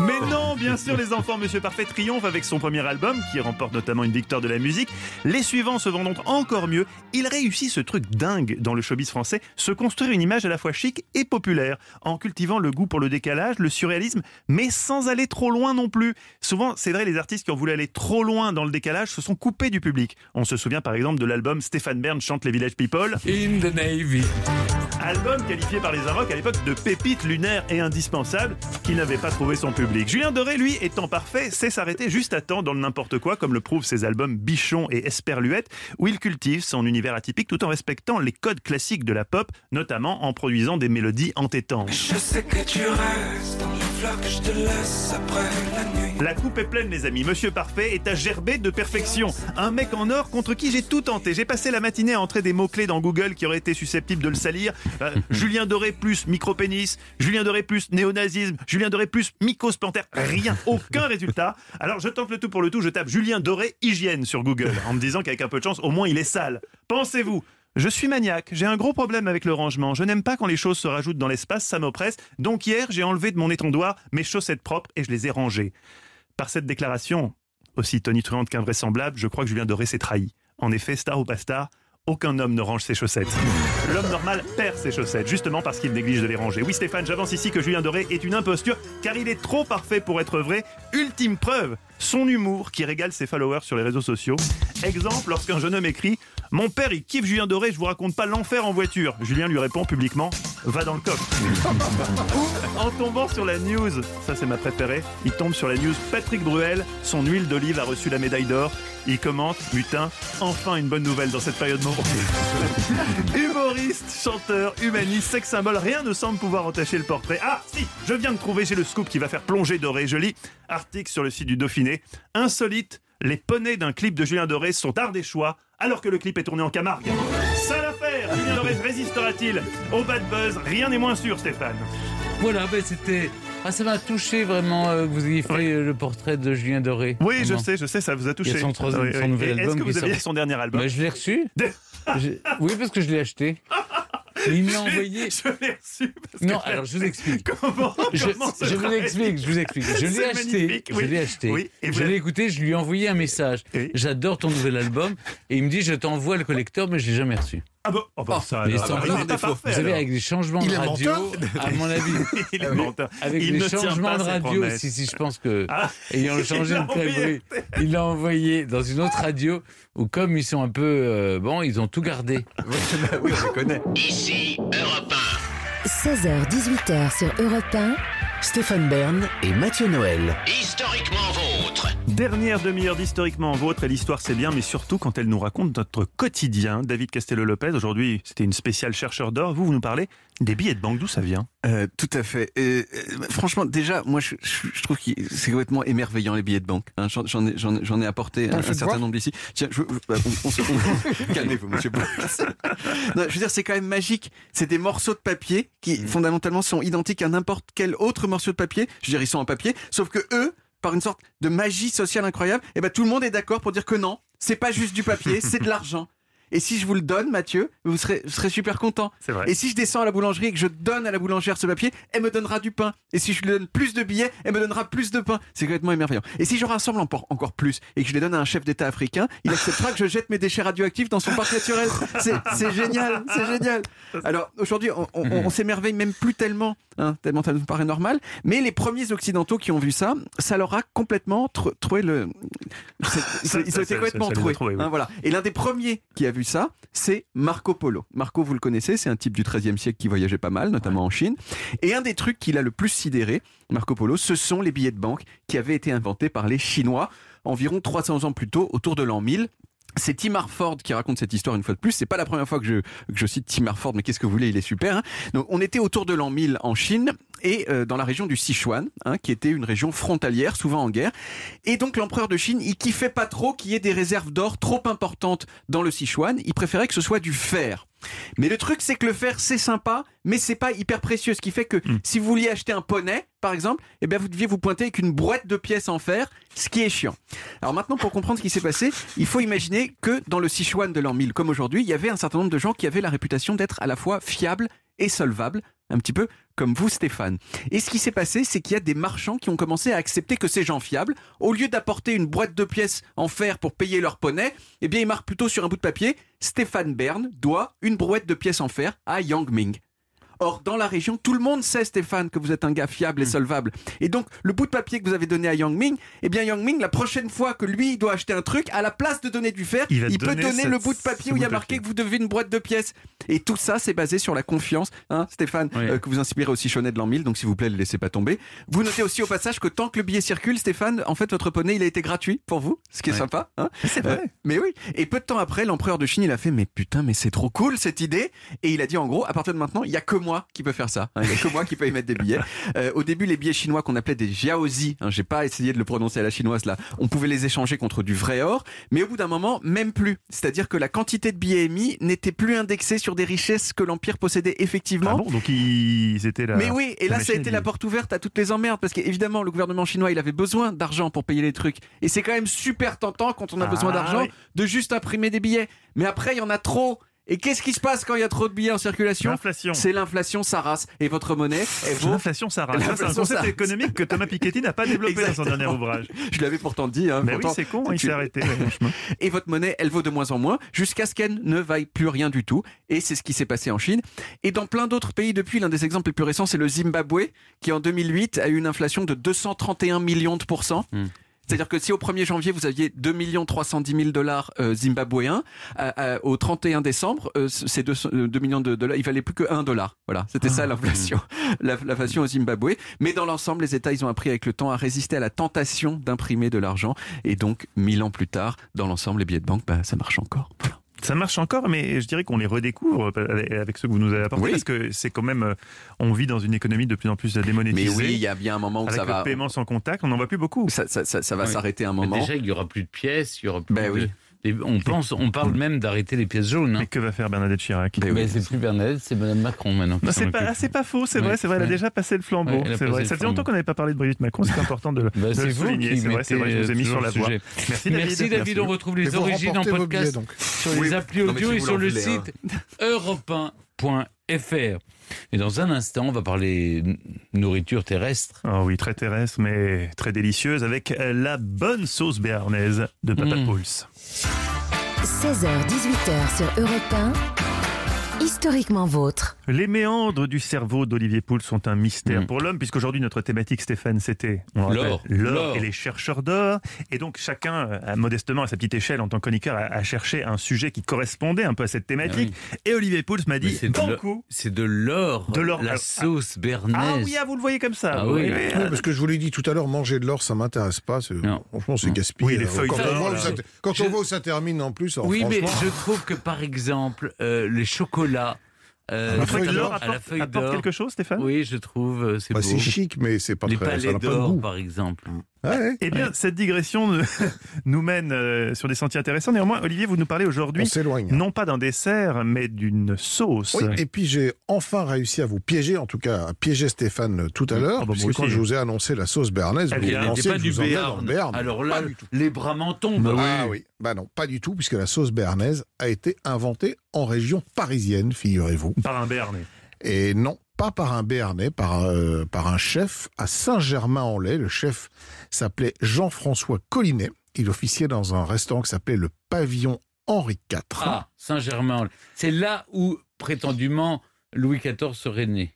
C: Mais non, bien sûr, les enfants, Monsieur Parfait triomphe avec son premier album, qui remporte notamment une victoire de la musique. Les suivants se vendant encore mieux. Il réussit ce truc dingue dans le showbiz français, se construire une image à la fois chic et populaire, en cultivant le goût pour le décalage, le surréalisme, mais sans aller trop loin non plus. Souvent, c'est vrai, les artistes qui ont voulu aller trop loin dans le décalage se sont coupés du public. On se souvient par exemple de l'album Stéphane Bern chante les Village People.
E: In the Navy.
C: Album qualifié par les Arocs à l'époque de pépite lunaire et indispensable qui n'avait pas trouvé son public. Julien Doré, lui, étant parfait, sait s'arrêter juste à temps dans le n'importe quoi, comme le prouvent ses albums Bichon et Esperluette, où il cultive son univers atypique tout en respectant les codes classiques de la pop, notamment en produisant des mélodies entêtantes.
K: Je sais que tu restes fleurs que je te laisse après la nuit.
C: La coupe est pleine, les amis. Monsieur Parfait est à gerber de perfection. Un mec en or contre qui j'ai tout tenté. J'ai passé la matinée à entrer des mots-clés dans Google qui auraient été susceptibles de le salir. Euh, Julien Doré plus micro-pénis, Julien Doré plus néonazisme, Julien Doré plus mycose plantaire. Rien, aucun résultat. Alors je tente le tout pour le tout. Je tape Julien Doré hygiène sur Google en me disant qu'avec un peu de chance, au moins il est sale. Pensez-vous je suis maniaque, j'ai un gros problème avec le rangement. Je n'aime pas quand les choses se rajoutent dans l'espace, ça m'oppresse. Donc hier, j'ai enlevé de mon étendoir mes chaussettes propres et je les ai rangées. Par cette déclaration, aussi tonitruante qu'invraisemblable, je crois que Julien Doré s'est trahi. En effet, star ou pas star, aucun homme ne range ses chaussettes. L'homme normal perd ses chaussettes, justement parce qu'il néglige de les ranger. Oui, Stéphane, j'avance ici que Julien Doré est une imposture, car il est trop parfait pour être vrai. Ultime preuve, son humour qui régale ses followers sur les réseaux sociaux. Exemple, lorsqu'un jeune homme écrit Mon père, il kiffe Julien Doré, je vous raconte pas l'enfer en voiture. Julien lui répond publiquement Va dans le coffre. Ou en tombant sur la news, ça c'est ma préférée, il tombe sur la news Patrick Bruel, son huile d'olive a reçu la médaille d'or. Il commente Putain, enfin une bonne nouvelle dans cette période morose. Humoriste, chanteur, humaniste, sex symbole, rien ne semble pouvoir entacher le portrait. Ah, si, je viens de trouver, j'ai le scoop qui va faire plonger Doré. Je lis article sur le site du Dauphiné. Insolite, les poneys d'un clip de Julien Doré sont ardéchois alors que le clip est tourné en Camargue. Sale affaire Julien Doré résistera-t-il au bad buzz Rien n'est moins sûr, Stéphane.
E: Voilà, ben c'était. Ah, ça m'a touché vraiment euh, que vous ayez fait euh, le portrait de Julien Doré.
C: Oui, je sais, je sais, ça vous a touché.
E: Il y a son, troisième-
C: Oui,
E: son nouvel album.
C: Est-ce que vous aviez
E: sort.
C: son dernier album
E: Ben, Je l'ai reçu. Oui, parce que je l'ai acheté. Il me l'a envoyé.
C: Je l'ai reçu. parce
E: Non,
C: que-
E: alors je vous explique.
C: Comment,
E: Je,
C: comment ça
E: je vous explique, je vous explique. Je l'ai acheté, je l'ai acheté.
C: Oui, et vous
E: je l'ai écouté, je lui ai envoyé un message.
C: Oui.
E: J'adore ton nouvel album. Et il me dit, je t'envoie le collector, mais je l'ai jamais reçu.
C: Ah bon, oh, bah, ça,
E: Mais
C: alors,
E: sans
C: alors, il
E: doute,
C: n'est pas parfait,
E: Vous savez,
C: alors.
E: avec des changements
H: Il
E: de radio, à mon avis,
C: Il est menteur.
E: avec
C: Il
E: les
C: ne
E: changements de radio, si, si, je pense que,
C: Ah,
E: ayant changé de catégorie, il l'a envoyé dans une autre radio où, comme ils sont un peu, euh, bon, ils ont tout gardé.
G: oui, on le connaît.
D: Ici, Europe
A: 16h-18h sur Europe 1.
B: Stéphane Bern et Mathieu Noël.
D: 1, historiquement.
C: Dernière demi-heure d'historiquement vôtre et l'histoire c'est bien, mais surtout quand elle nous raconte notre quotidien. David Castello-Lopez, aujourd'hui c'était une spéciale chercheur d'or. Vous, vous nous parlez des billets de banque, d'où ça vient?
G: Euh, tout à fait. Et, euh, franchement, déjà, moi, je, je- je trouve que c'est complètement émerveillant les billets de banque. hein. J'en j'en ai, j'en ai- j'en ai apporté un, certain nombre ici. Tiens, je, je- bah, on, on se, on- calmez-vous, monsieur. Non, je veux dire, c'est quand même magique. C'est des morceaux de papier qui, fondamentalement, sont identiques à n'importe quel autre morceau de papier. Je veux dire, ils sont en papier, sauf que eux, par une sorte de magie sociale incroyable, et ben tout le monde est d'accord pour dire que non, c'est pas juste du papier, c'est de l'argent. Et si je vous le donne, Mathieu, vous serez, vous serez super content.
C: C'est vrai.
G: Et si je descends à la boulangerie et que je donne à la boulangère ce papier, elle me donnera du pain. Et si je lui donne plus de billets, elle me donnera plus de pain. C'est complètement émerveillant. Et si je rassemble encore plus et que je les donne à un chef d'État africain, il acceptera que je jette mes déchets radioactifs dans son parc naturel. C'est génial, c'est génial. Alors aujourd'hui, on, on- on s'émerveille même plus tellement, hein, tellement ça nous paraît normal. Mais les premiers occidentaux qui ont vu ça, ça leur a complètement tr- trouvé le. Ils ont été complètement troués. Hein, voilà. Et l'un des premiers qui a vu ça, c'est Marco Polo. Marco, vous le connaissez, c'est un type du XIIIe siècle qui voyageait pas mal, notamment en Chine. Et un des trucs qu'il a le plus sidéré, Marco Polo, ce sont les billets de banque qui avaient été inventés par les Chinois environ 300 ans plus tôt, autour de l'an 1000. C'est Tim Harford qui raconte cette histoire une fois de plus. C'est pas la première fois que je, que je cite Tim Harford, mais qu'est-ce que vous voulez, il est super. hein. Donc, on était autour de l'an 1000 en Chine et euh, dans la région du Sichuan, hein, qui était une région frontalière, souvent en guerre. Et donc l'empereur de Chine, il kiffait pas trop qu'il y ait des réserves d'or trop importantes dans le Sichuan. Il préférait que ce soit du fer. Mais le truc, c'est que le fer, c'est sympa, mais c'est pas hyper précieux. Ce qui fait que si vous vouliez acheter un poney, par exemple, eh bien, vous deviez vous pointer avec une brouette de pièces en fer, ce qui est chiant. Alors maintenant, pour comprendre ce qui s'est passé, il faut imaginer que dans le Sichuan de l'an 1000, comme aujourd'hui, il y avait un certain nombre de gens qui avaient la réputation d'être à la fois fiables et solvables, un petit peu comme vous, Stéphane. Et ce qui s'est passé, c'est qu'il y a des marchands qui ont commencé à accepter que ces gens fiables, au lieu d'apporter une boîte de pièces en fer pour payer leur poney, eh bien, ils marquent plutôt sur un bout de papier Stéphane Bern doit une brouette de pièces en fer à Yang Ming. Or, dans la région, tout le monde sait, Stéphane, que vous êtes un gars fiable et
C: Hmm.
G: solvable. Et donc, le bout de papier que vous avez donné à Yang Ming, eh bien, Yang Ming, la prochaine fois que lui il doit acheter un truc, à la place de donner du fer,
C: Il
G: peut
C: donner cette-
G: le bout de papier où il y a marqué
C: papier.
G: que vous devez une boîte de pièces. Et tout ça, c'est basé sur la confiance, hein, Stéphane,
E: Oui.
G: euh, que vous inspirez aussi Chonet de l'an 1000, donc s'il vous plaît, ne le laissez pas tomber. Vous notez aussi au passage que tant que le billet circule, Stéphane, en fait, votre poney, il a été gratuit pour vous, ce qui est
C: Ouais.
G: sympa. Hein
C: C'est vrai.
G: euh, mais oui. Et peu de temps après, l'empereur de Chine, il a fait, mais putain, mais c'est trop cool cette idée. Et il a dit, en gros, à partir de maintenant, il y a que moi qui peut faire ça. Il y a que moi qui peut émettre des billets. Euh, au début, les billets chinois qu'on appelait des jiaozi, hein, j'ai pas essayé de le prononcer à la chinoise là, on pouvait les échanger contre du vrai or. Mais au bout d'un moment, même plus. C'est-à-dire que la quantité de billets émis n'était plus indexée sur des richesses que l'empire possédait effectivement.
C: Ah bon Donc ils étaient là.
G: Mais oui, et là, ça a été la porte ouverte à toutes les emmerdes, parce qu'évidemment, le gouvernement chinois, il avait besoin d'argent pour payer les trucs. Et c'est quand même super tentant quand on a
C: Ah,
G: besoin d'argent
C: oui.
G: de juste imprimer des billets. Mais après, il y en a trop. Et qu'est-ce qui se passe quand il y a trop de billets en circulation?
C: L'inflation.
G: C'est l'inflation, ça rase. Et votre monnaie, elle vaut...
C: L'inflation, ça rase. Ça, C'est un concept
G: ça
C: économique que Thomas Piketty n'a pas développé dans son
G: Exactement.
C: dernier ouvrage.
G: Je l'avais pourtant dit. Hein,
C: Mais oui,
G: pourtant,
C: c'est con, il
G: tu-
C: s'est arrêté. ouais,
G: et votre monnaie, elle vaut de moins en moins, jusqu'à ce qu'elle ne vaille plus rien du tout. Et c'est ce qui s'est passé en Chine. Et dans plein d'autres pays depuis, l'un des exemples les plus récents, c'est le Zimbabwe, qui en 2008 a eu une inflation de 231 millions de pourcents.
E: Hmm.
G: C'est-à-dire que si au 1er janvier vous aviez 2 310 000 dollars euh, zimbabwéens, euh, euh, au 31 décembre, euh, ces 2, 2 millions de dollars, il valait plus que 1 dollar. Voilà, c'était ça l'inflation, La- l'inflation au Zimbabwe. Mais dans l'ensemble, les États, ils ont appris avec le temps à résister à la tentation d'imprimer de l'argent. Et donc, mille ans plus tard, dans l'ensemble, les billets de banque, bah, ça marche encore. Voilà.
C: Ça marche encore, mais je dirais qu'on les redécouvre avec avec ceux que vous nous avez apportés,
G: Oui.
C: parce que c'est quand même, euh, on vit dans une économie de plus en plus
G: Mais
C: démonétisée.
G: oui, il y a bien un moment où
C: avec
G: ça
C: le
G: va.
C: paiement sans contact, on n'en voit plus beaucoup.
G: Ça, ça, ça, ça va
E: Oui.
G: s'arrêter un
E: Mais
G: moment.
E: Déjà, il n'y aura plus de pièces, il y aura plus
G: Ben
E: de-
G: oui.
E: On, pense, on parle même d'arrêter les pièces jaunes. hein.
C: Mais que va faire Bernadette Chirac
G: Ben oui.
E: Mais c'est plus Bernadette, c'est Madame Macron maintenant.
C: c'est pas, ah, c'est pas faux, c'est
E: Ouais,
C: vrai, c'est vrai, elle a déjà passé le flambeau.
E: Ouais,
C: vrai. Ça fait longtemps qu'on n'avait pas parlé de Brigitte Macron, c'est important de, le-
E: Bah,
C: de
E: c'est
C: le
E: vous
C: souligner.
E: qui
C: C'est vrai, c'est vrai, je vous ai mis sur la voie. Merci David.
E: Merci on retrouve
H: Et
E: les origines en podcast
H: billets,
E: sur
G: Oui.
E: les applis
G: Non,
E: audio
G: si
E: et sur le
G: voulez,
E: site europe1.fr. Et dans un instant, on va parler nourriture terrestre.
C: Ah oui, très terrestre, mais très délicieuse, avec la bonne sauce béarnaise de Papa
E: Mm.
C: Pouls.
A: 16h-18h sur Europe 1. Historiquement vôtre.
C: Les méandres du cerveau d'Olivier Pouls sont un mystère
E: Mm.
C: pour l'homme, puisqu'aujourd'hui notre thématique, Stéphane, c'était
E: L'or.
C: et les chercheurs d'or. Et donc chacun, modestement à sa petite échelle, en tant que chroniqueur, a, a cherché un sujet qui correspondait un peu à cette thématique. Et Olivier Pouls m'a dit,
E: c'est de
C: bon coup.
E: C'est de l'or.
C: De l'or.
E: La sauce bernaise.
C: Ah oui, ah, vous le voyez comme ça.
E: Ah oui.
H: Oui, parce que je vous l'ai dit tout à l'heure, manger de l'or, ça m'intéresse pas.
E: Non.
H: Franchement, c'est
E: Non.
H: gaspillé.
C: Oui, les feuilles
H: quand on voit ça, quand
E: Je-
H: on voit où ça termine en plus, alors
E: Oui, mais je trouve que par exemple, euh, les chocolats. Euh, à la
C: apporte,
E: feuille
C: apporte
E: d'or.
C: quelque chose, Stéphane?
E: Oui, je trouve, euh, c'est
H: bah,
E: beau.
H: c'est chic, mais c'est pas
E: les
H: très, ça
E: palais
H: n'a pas de
E: d'or,
H: goût.
E: par exemple.
H: Ouais,
C: Eh bien, cette digression nous mène euh, sur des sentiers intéressants. Néanmoins, Olivier, vous nous parlez
H: on
C: aujourd'hui
H: s'éloigne.
C: non pas d'un dessert, mais d'une sauce.
H: Oui, et puis j'ai enfin réussi à vous piéger, en tout cas à piéger Stéphane euh, tout à l'heure,
C: Ah bah, moi
H: puisque quand je vous ai annoncé la sauce béarnaise,
C: Elle
H: vous
E: pas
H: que
E: du
H: je vous
E: Béarn.
H: le Béarn.
E: Alors là, les bras m'en tombent.
H: Ah oui, bah non, pas du tout, puisque la sauce béarnaise a été inventée en région parisienne, figurez-vous.
C: Par un Béarnais.
H: Et non, pas par un Béarnais, par, euh, par un chef à Saint-Germain-en-Laye. Le chef s'appelait Jean-François Collinet. Il officiait dans un restaurant qui s'appelait le Pavillon Henri IV.
E: Ah, Saint-Germain. C'est là où, prétendument, Louis XIV serait né.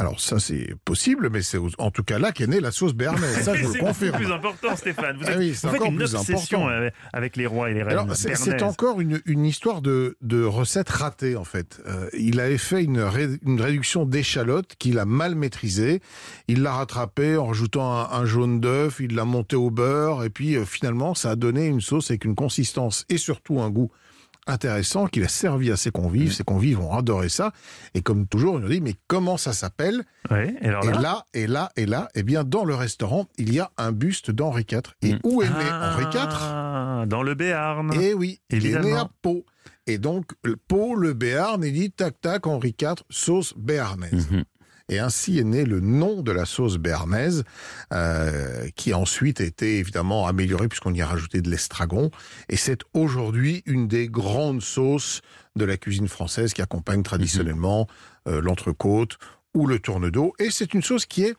H: Alors ça c'est possible, mais c'est en tout cas là qu'est née la sauce béarnaise. Ça je vous
C: c'est
H: le confirme.
C: plus important, Stéphane. Vous,
H: Ah
C: êtes-
H: oui, c'est encore
C: une
H: plus
C: obsession
H: important.
C: avec, les rois et les reines
H: c'est c'est encore une, une histoire de, de recette ratée, en fait. Euh, il avait fait une, ré- une réduction d'échalote qu'il a mal maîtrisée. Il l'a rattrapée en rajoutant un, un jaune d'œuf, il l'a monté au beurre, et puis euh, finalement, ça a donné une sauce avec une consistance et surtout un goût intéressant qu'il a servi à ses convives. Ses convives ont adoré ça. Et comme toujours, ils nous dit, mais comment ça s'appelle?
C: Ouais, et alors
H: Et
C: là,
H: là, et là, et là, eh bien, dans le restaurant, il y a un buste d'Henri IV. Et
E: Mm.
H: où est né Henri IV
C: Ah, dans le Béarn.
H: eh oui, il est né à Pau. Et donc, Pau, le Béarn, il dit tac tac, Henri IV, sauce béarnaise.
E: Mhm.
H: Et ainsi est né le nom de la sauce béarnaise, euh, qui a ensuite été évidemment amélioré puisqu'on y a rajouté de l'estragon. Et c'est aujourd'hui une des grandes sauces de la cuisine française qui accompagne traditionnellement euh, l'entrecôte ou le tourne-dos. Et c'est une sauce qui est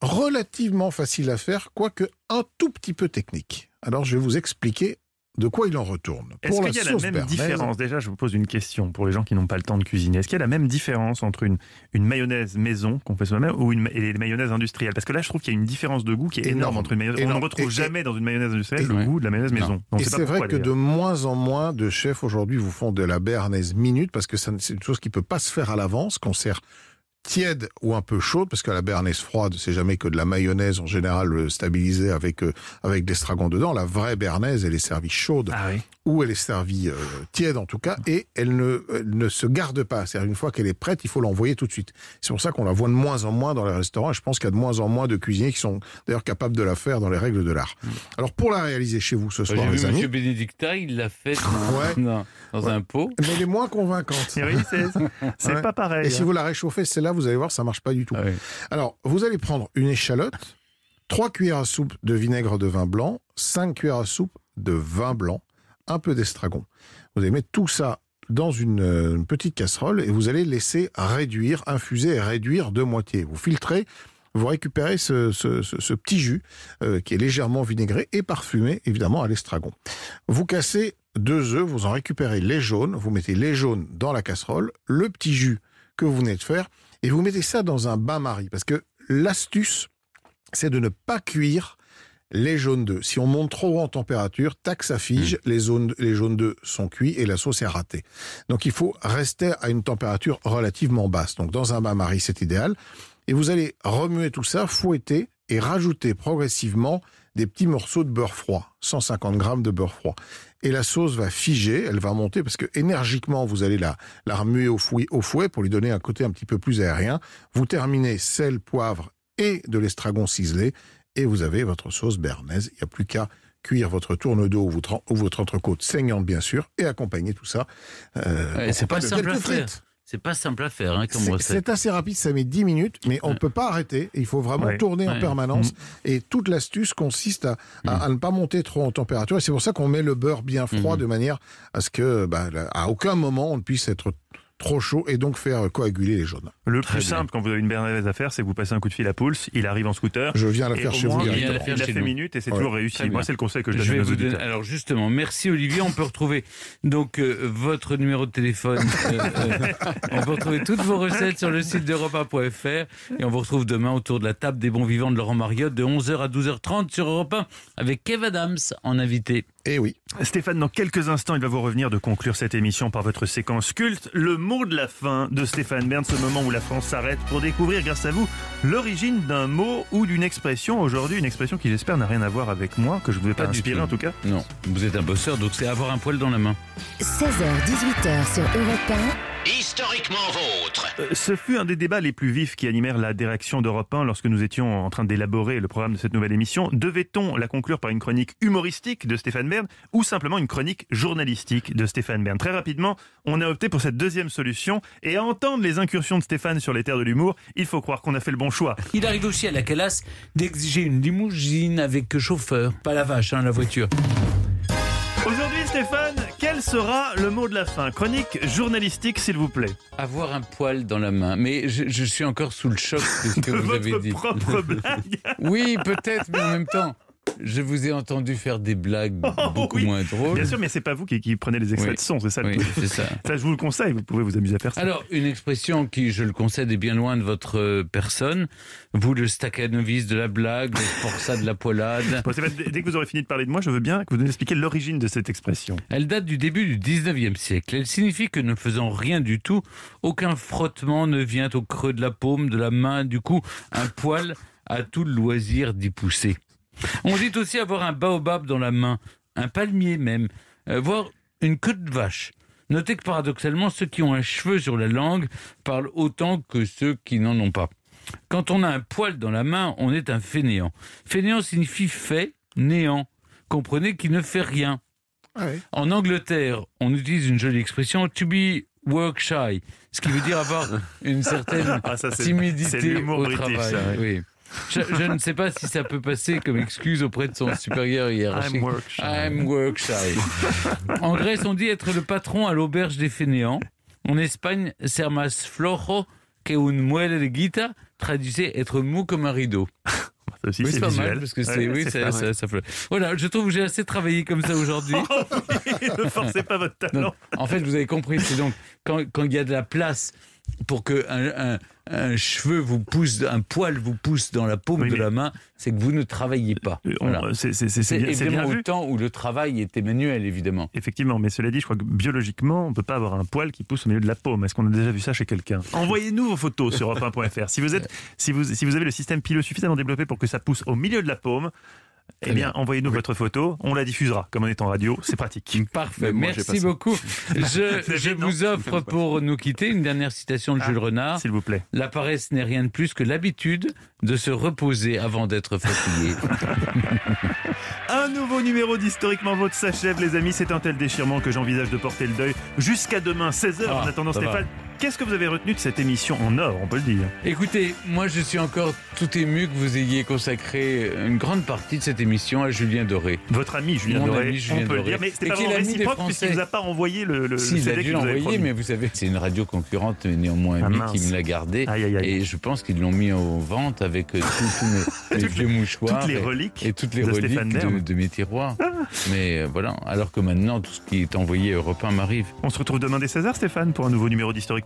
H: relativement facile à faire, quoique un tout petit peu technique. Alors je vais vous expliquer de quoi il en retourne?
C: Est-ce qu'il y a la même différence? Déjà, je vous pose une question pour les gens qui n'ont pas le temps de cuisiner. Est-ce qu'il y a la même différence entre une, une mayonnaise maison qu'on fait soi-même ou une, et les mayonnaises industrielles? Parce que là, je trouve qu'il y a une différence de goût qui est énorme,
H: Énorme.
C: entre une mayonnaise. On ne retrouve
H: Et-
C: jamais dans une mayonnaise industrielle le
E: Ouais.
C: goût de la mayonnaise maison.
H: Et c'est vrai
C: pourquoi,
H: que de moins en moins de chefs aujourd'hui vous font de la béarnaise minute parce que c'est une chose qui peut pas se faire à l'avance, qu'on sert tiède ou un peu chaude parce que la béarnaise froide c'est jamais que de la mayonnaise en général euh, stabilisée avec euh, avec de l'estragon dedans. La vraie béarnaise elle est servie chaude
C: Ah oui.
H: ou elle est servie euh, tiède en tout cas et elle ne elle ne se garde pas. C'est-à-dire une fois qu'elle est prête il faut l'envoyer tout de suite. C'est pour ça qu'on la voit de moins en moins dans les restaurants. Et je pense qu'il y a de moins en moins de cuisiniers qui sont d'ailleurs capables de la faire dans les règles de l'art. Alors pour la réaliser chez vous ce
E: J'ai
H: soir
E: vu
H: les amis.
E: Monsieur Bénédicta, il l'a fait dans,
H: Ouais.
E: dans- un pot.
H: Mais elle est moins convaincante.
C: Oui, c'est c'est
H: Ouais.
C: pas pareil.
H: Et si
C: hein.
H: vous la réchauffez, celle-là, vous allez voir, ça marche pas du tout.
E: Ah oui.
H: Alors, vous allez prendre une échalote, 3 cuillères à soupe de vinaigre de vin blanc, 5 cuillères à soupe de vin blanc, un peu d'estragon. Vous allez mettre tout ça dans une, euh, une petite casserole et vous allez laisser réduire, infuser et réduire de moitié. Vous filtrez, vous récupérez ce, ce- ce- ce petit jus euh, qui est légèrement vinaigré et parfumé, évidemment, à l'estragon. Vous cassez deux œufs, vous en récupérez les jaunes, vous mettez les jaunes dans la casserole, le petit jus que vous venez de faire, et vous mettez ça dans un bain-marie. Parce que l'astuce, c'est de ne pas cuire les jaunes d'œufs. Si on monte trop haut en température, tac, ça fige,
E: Hmm.
H: les, zones, les jaunes d'œufs sont cuits et la sauce est ratée. Donc il faut rester à une température relativement basse. Donc dans un bain-marie, c'est idéal. Et vous allez remuer tout ça, fouetter et rajouter progressivement des petits morceaux de beurre froid, 150 grammes de beurre froid. Et la sauce va figer, elle va monter parce que énergiquement vous allez la, la remuer au fouet, au fouet pour lui donner un côté un petit peu plus aérien. Vous terminez sel, poivre et de l'estragon ciselé et vous avez votre sauce bernaise. Il n'y a plus qu'à cuire votre tourne d'eau ou votre, ou votre entrecôte saignante bien sûr et accompagner tout ça. euh,
E: Ouais, c'est pas simple à
H: frites.
E: C'est pas simple à faire hein, comme
H: C'est-
E: recette.
H: C'est assez rapide, ça met 10 minutes, mais on ne peut pas arrêter. Il faut vraiment
C: Ouais.
H: tourner en permanence. Et toute l'astuce consiste à, à- à ne pas monter trop en température. Et c'est pour ça qu'on met le beurre bien froid de manière à ce que, bah, à aucun moment, on ne puisse être trop chaud et donc faire coaguler les jaunes.
C: Le
E: Très
C: plus
E: bien.
C: simple quand vous avez une bernaise à faire, c'est que vous passez un coup de fil à Pulse, il arrive en scooter.
H: Je viens la faire chez vous
E: il
C: a
E: chez
C: fait
E: nous.
C: minutes et c'est
H: Ouais.
C: toujours réussi. Moi, c'est le conseil que je
E: vais vous donner. Alors justement, merci Olivier. On peut retrouver donc euh, votre numéro de téléphone. euh, euh, on peut retrouver toutes vos recettes sur le site d'europe1.fr et on vous retrouve demain autour de la table des bons vivants de Laurent Mariotte de 11h à 12h30 sur Europe 1 avec Kev Adams en invité.
H: Oui.
C: Stéphane, dans quelques instants, il va vous revenir de conclure cette émission par votre séquence culte, le mot de la fin de Stéphane Bern, ce moment où la France s'arrête pour découvrir, grâce à vous, l'origine d'un mot ou d'une expression. Aujourd'hui, une expression qui, j'espère, n'a rien à voir avec moi, que je ne vous ai pas,
E: Pas tout.
C: en tout cas.
E: Non, vous êtes un bosseur, donc c'est avoir un poil dans la main.
A: 16h-18h sur Europe
B: Historiquement vôtre.
C: Euh, Ce fut un des débats les plus vifs qui animèrent la direction d'Europe 1 lorsque nous étions en train d'élaborer le programme de cette nouvelle émission. Devait-on la conclure par une chronique humoristique de Stéphane Bern ou simplement une chronique journalistique de Stéphane Bern? Très rapidement, on a opté pour cette deuxième solution et à entendre les incursions de Stéphane sur les terres de l'humour, il faut croire qu'on a fait le bon choix.
E: Il arrive aussi à la calasse d'exiger une limousine avec chauffeur. Pas la vache, hein, la voiture.
C: Aujourd'hui Stéphane, quel sera le mot de la fin? Chronique journalistique s'il vous plaît.
E: Avoir un poil dans la main. Mais je, je suis encore sous le choc de ce que
C: De
E: vous avez dit.
C: propre blague.
E: Oui, peut-être, mais en même temps, je vous ai entendu faire des blagues beaucoup
C: oui.
E: moins drôles.
C: Bien sûr, mais c'est pas vous qui, qui prenez les extraits
E: Oui.
C: de son, c'est ça le
E: Oui,
C: truc.
E: c'est ça.
C: Ça, je vous le conseille, vous pouvez vous amuser à faire ça.
E: Alors, une expression qui, je le concède, est bien loin de votre euh, personne. Vous, le staccanovis de la blague, le forçat de la poilade.
C: Bon, dès que vous aurez fini de parler de moi, je veux bien que vous nous expliquiez l'origine de cette expression.
E: Elle date du début du 19e siècle. Elle signifie que ne faisant rien du tout, aucun frottement ne vient au creux de la paume, de la main. Du coup, un poil a tout le loisir d'y pousser. On dit aussi avoir un baobab dans la main, un palmier même, euh, voire une queue de vache. Notez que paradoxalement, ceux qui ont un cheveu sur la langue parlent autant que ceux qui n'en ont pas. Quand on a un poil dans la main, on est un fainéant. Fainéant signifie fait, néant. Comprenez qu'il ne fait rien.
H: Ouais.
E: En Angleterre, on utilise une jolie expression to be work shy, ce qui veut dire avoir une certaine
C: Ah, ça,
E: timidité au
C: british,
E: travail.
C: ça,
E: oui. Je, je ne sais pas si ça peut passer comme excuse auprès de son supérieur hiérarchique.
C: I'm work shy.
E: I'm work shy. En Grèce, on dit être le patron à l'auberge des fainéants. En Espagne, ser más flojo que un muelle de guita, traduisait être mou comme un rideau.
C: Ça aussi,
E: Oui,
C: c'est
E: pas
C: visuel.
E: mal parce que c'est
C: Ouais,
E: oui, ça, ça. Voilà, je trouve que j'ai assez travaillé comme ça aujourd'hui.
C: ne forcez pas votre talent.
E: Donc, en fait, vous avez compris, c'est donc quand, quand il y a de la place pour que un, un- un cheveu vous pousse, un poil vous pousse dans la paume
C: Oui,
E: de la main, c'est que vous ne travaillez pas. Voilà.
C: C'est bien, bien
E: évidemment
C: vu.
E: au temps où le travail était manuel, évidemment.
C: Effectivement, mais cela dit, je crois que biologiquement, on ne peut pas avoir un poil qui pousse au milieu de la paume. Est-ce qu'on a déjà vu ça chez quelqu'un? Envoyez-nous vos photos sur europe1.fr. Si vous, êtes, si, vous, si vous avez le système pilot suffisamment développé pour que ça pousse au milieu de la paume, eh bien,
E: bien.
C: envoyez-nous votre photo. On la diffusera. Comme on est en radio, c'est pratique.
E: Parfait, merci beaucoup. Je, vous offre pour nous quitter une dernière citation de
C: Ah,
E: Jules Renard.
C: S'il vous plaît.
E: La paresse n'est rien de plus que l'habitude de se reposer avant d'être fatigué.
C: Un nouveau numéro d'Historiquement Votre s'achève, les amis. C'est un tel déchirement que j'envisage de porter le deuil jusqu'à demain, 16h.
E: Ah,
C: en attendant,
E: va.
C: Qu'est-ce que vous avez retenu de cette émission en or, on peut le dire
E: Écoutez, moi je suis encore tout ému que vous ayez consacré une grande partie de cette émission à Julien Doré.
C: Votre ami Julien
E: Mon
C: Doré,
E: ami Julien
C: on peut le
E: Doré.
C: dire, mais c'était
E: Et
C: pas vraiment réciproque puisqu'il vous a pas envoyé le, le
E: Si, il a
C: CD
E: dû
C: promis.
E: mais vous savez, c'est une radio concurrente, mais néanmoins
C: Ah,
E: amie, qui me l'a gardé.
C: Aïe, aïe, aïe.
E: Et je pense qu'ils l'ont mis en vente avec euh, tous mes, vieux mouchoirs
C: toutes les
E: et-
C: reliques
E: et, toutes les
C: de
E: reliques de, mes tiroirs. Mais euh, voilà, alors que maintenant, tout ce qui est envoyé Europe 1 m'arrive.
C: On se retrouve demain dès 16h, Stéphane, pour un nouveau numéro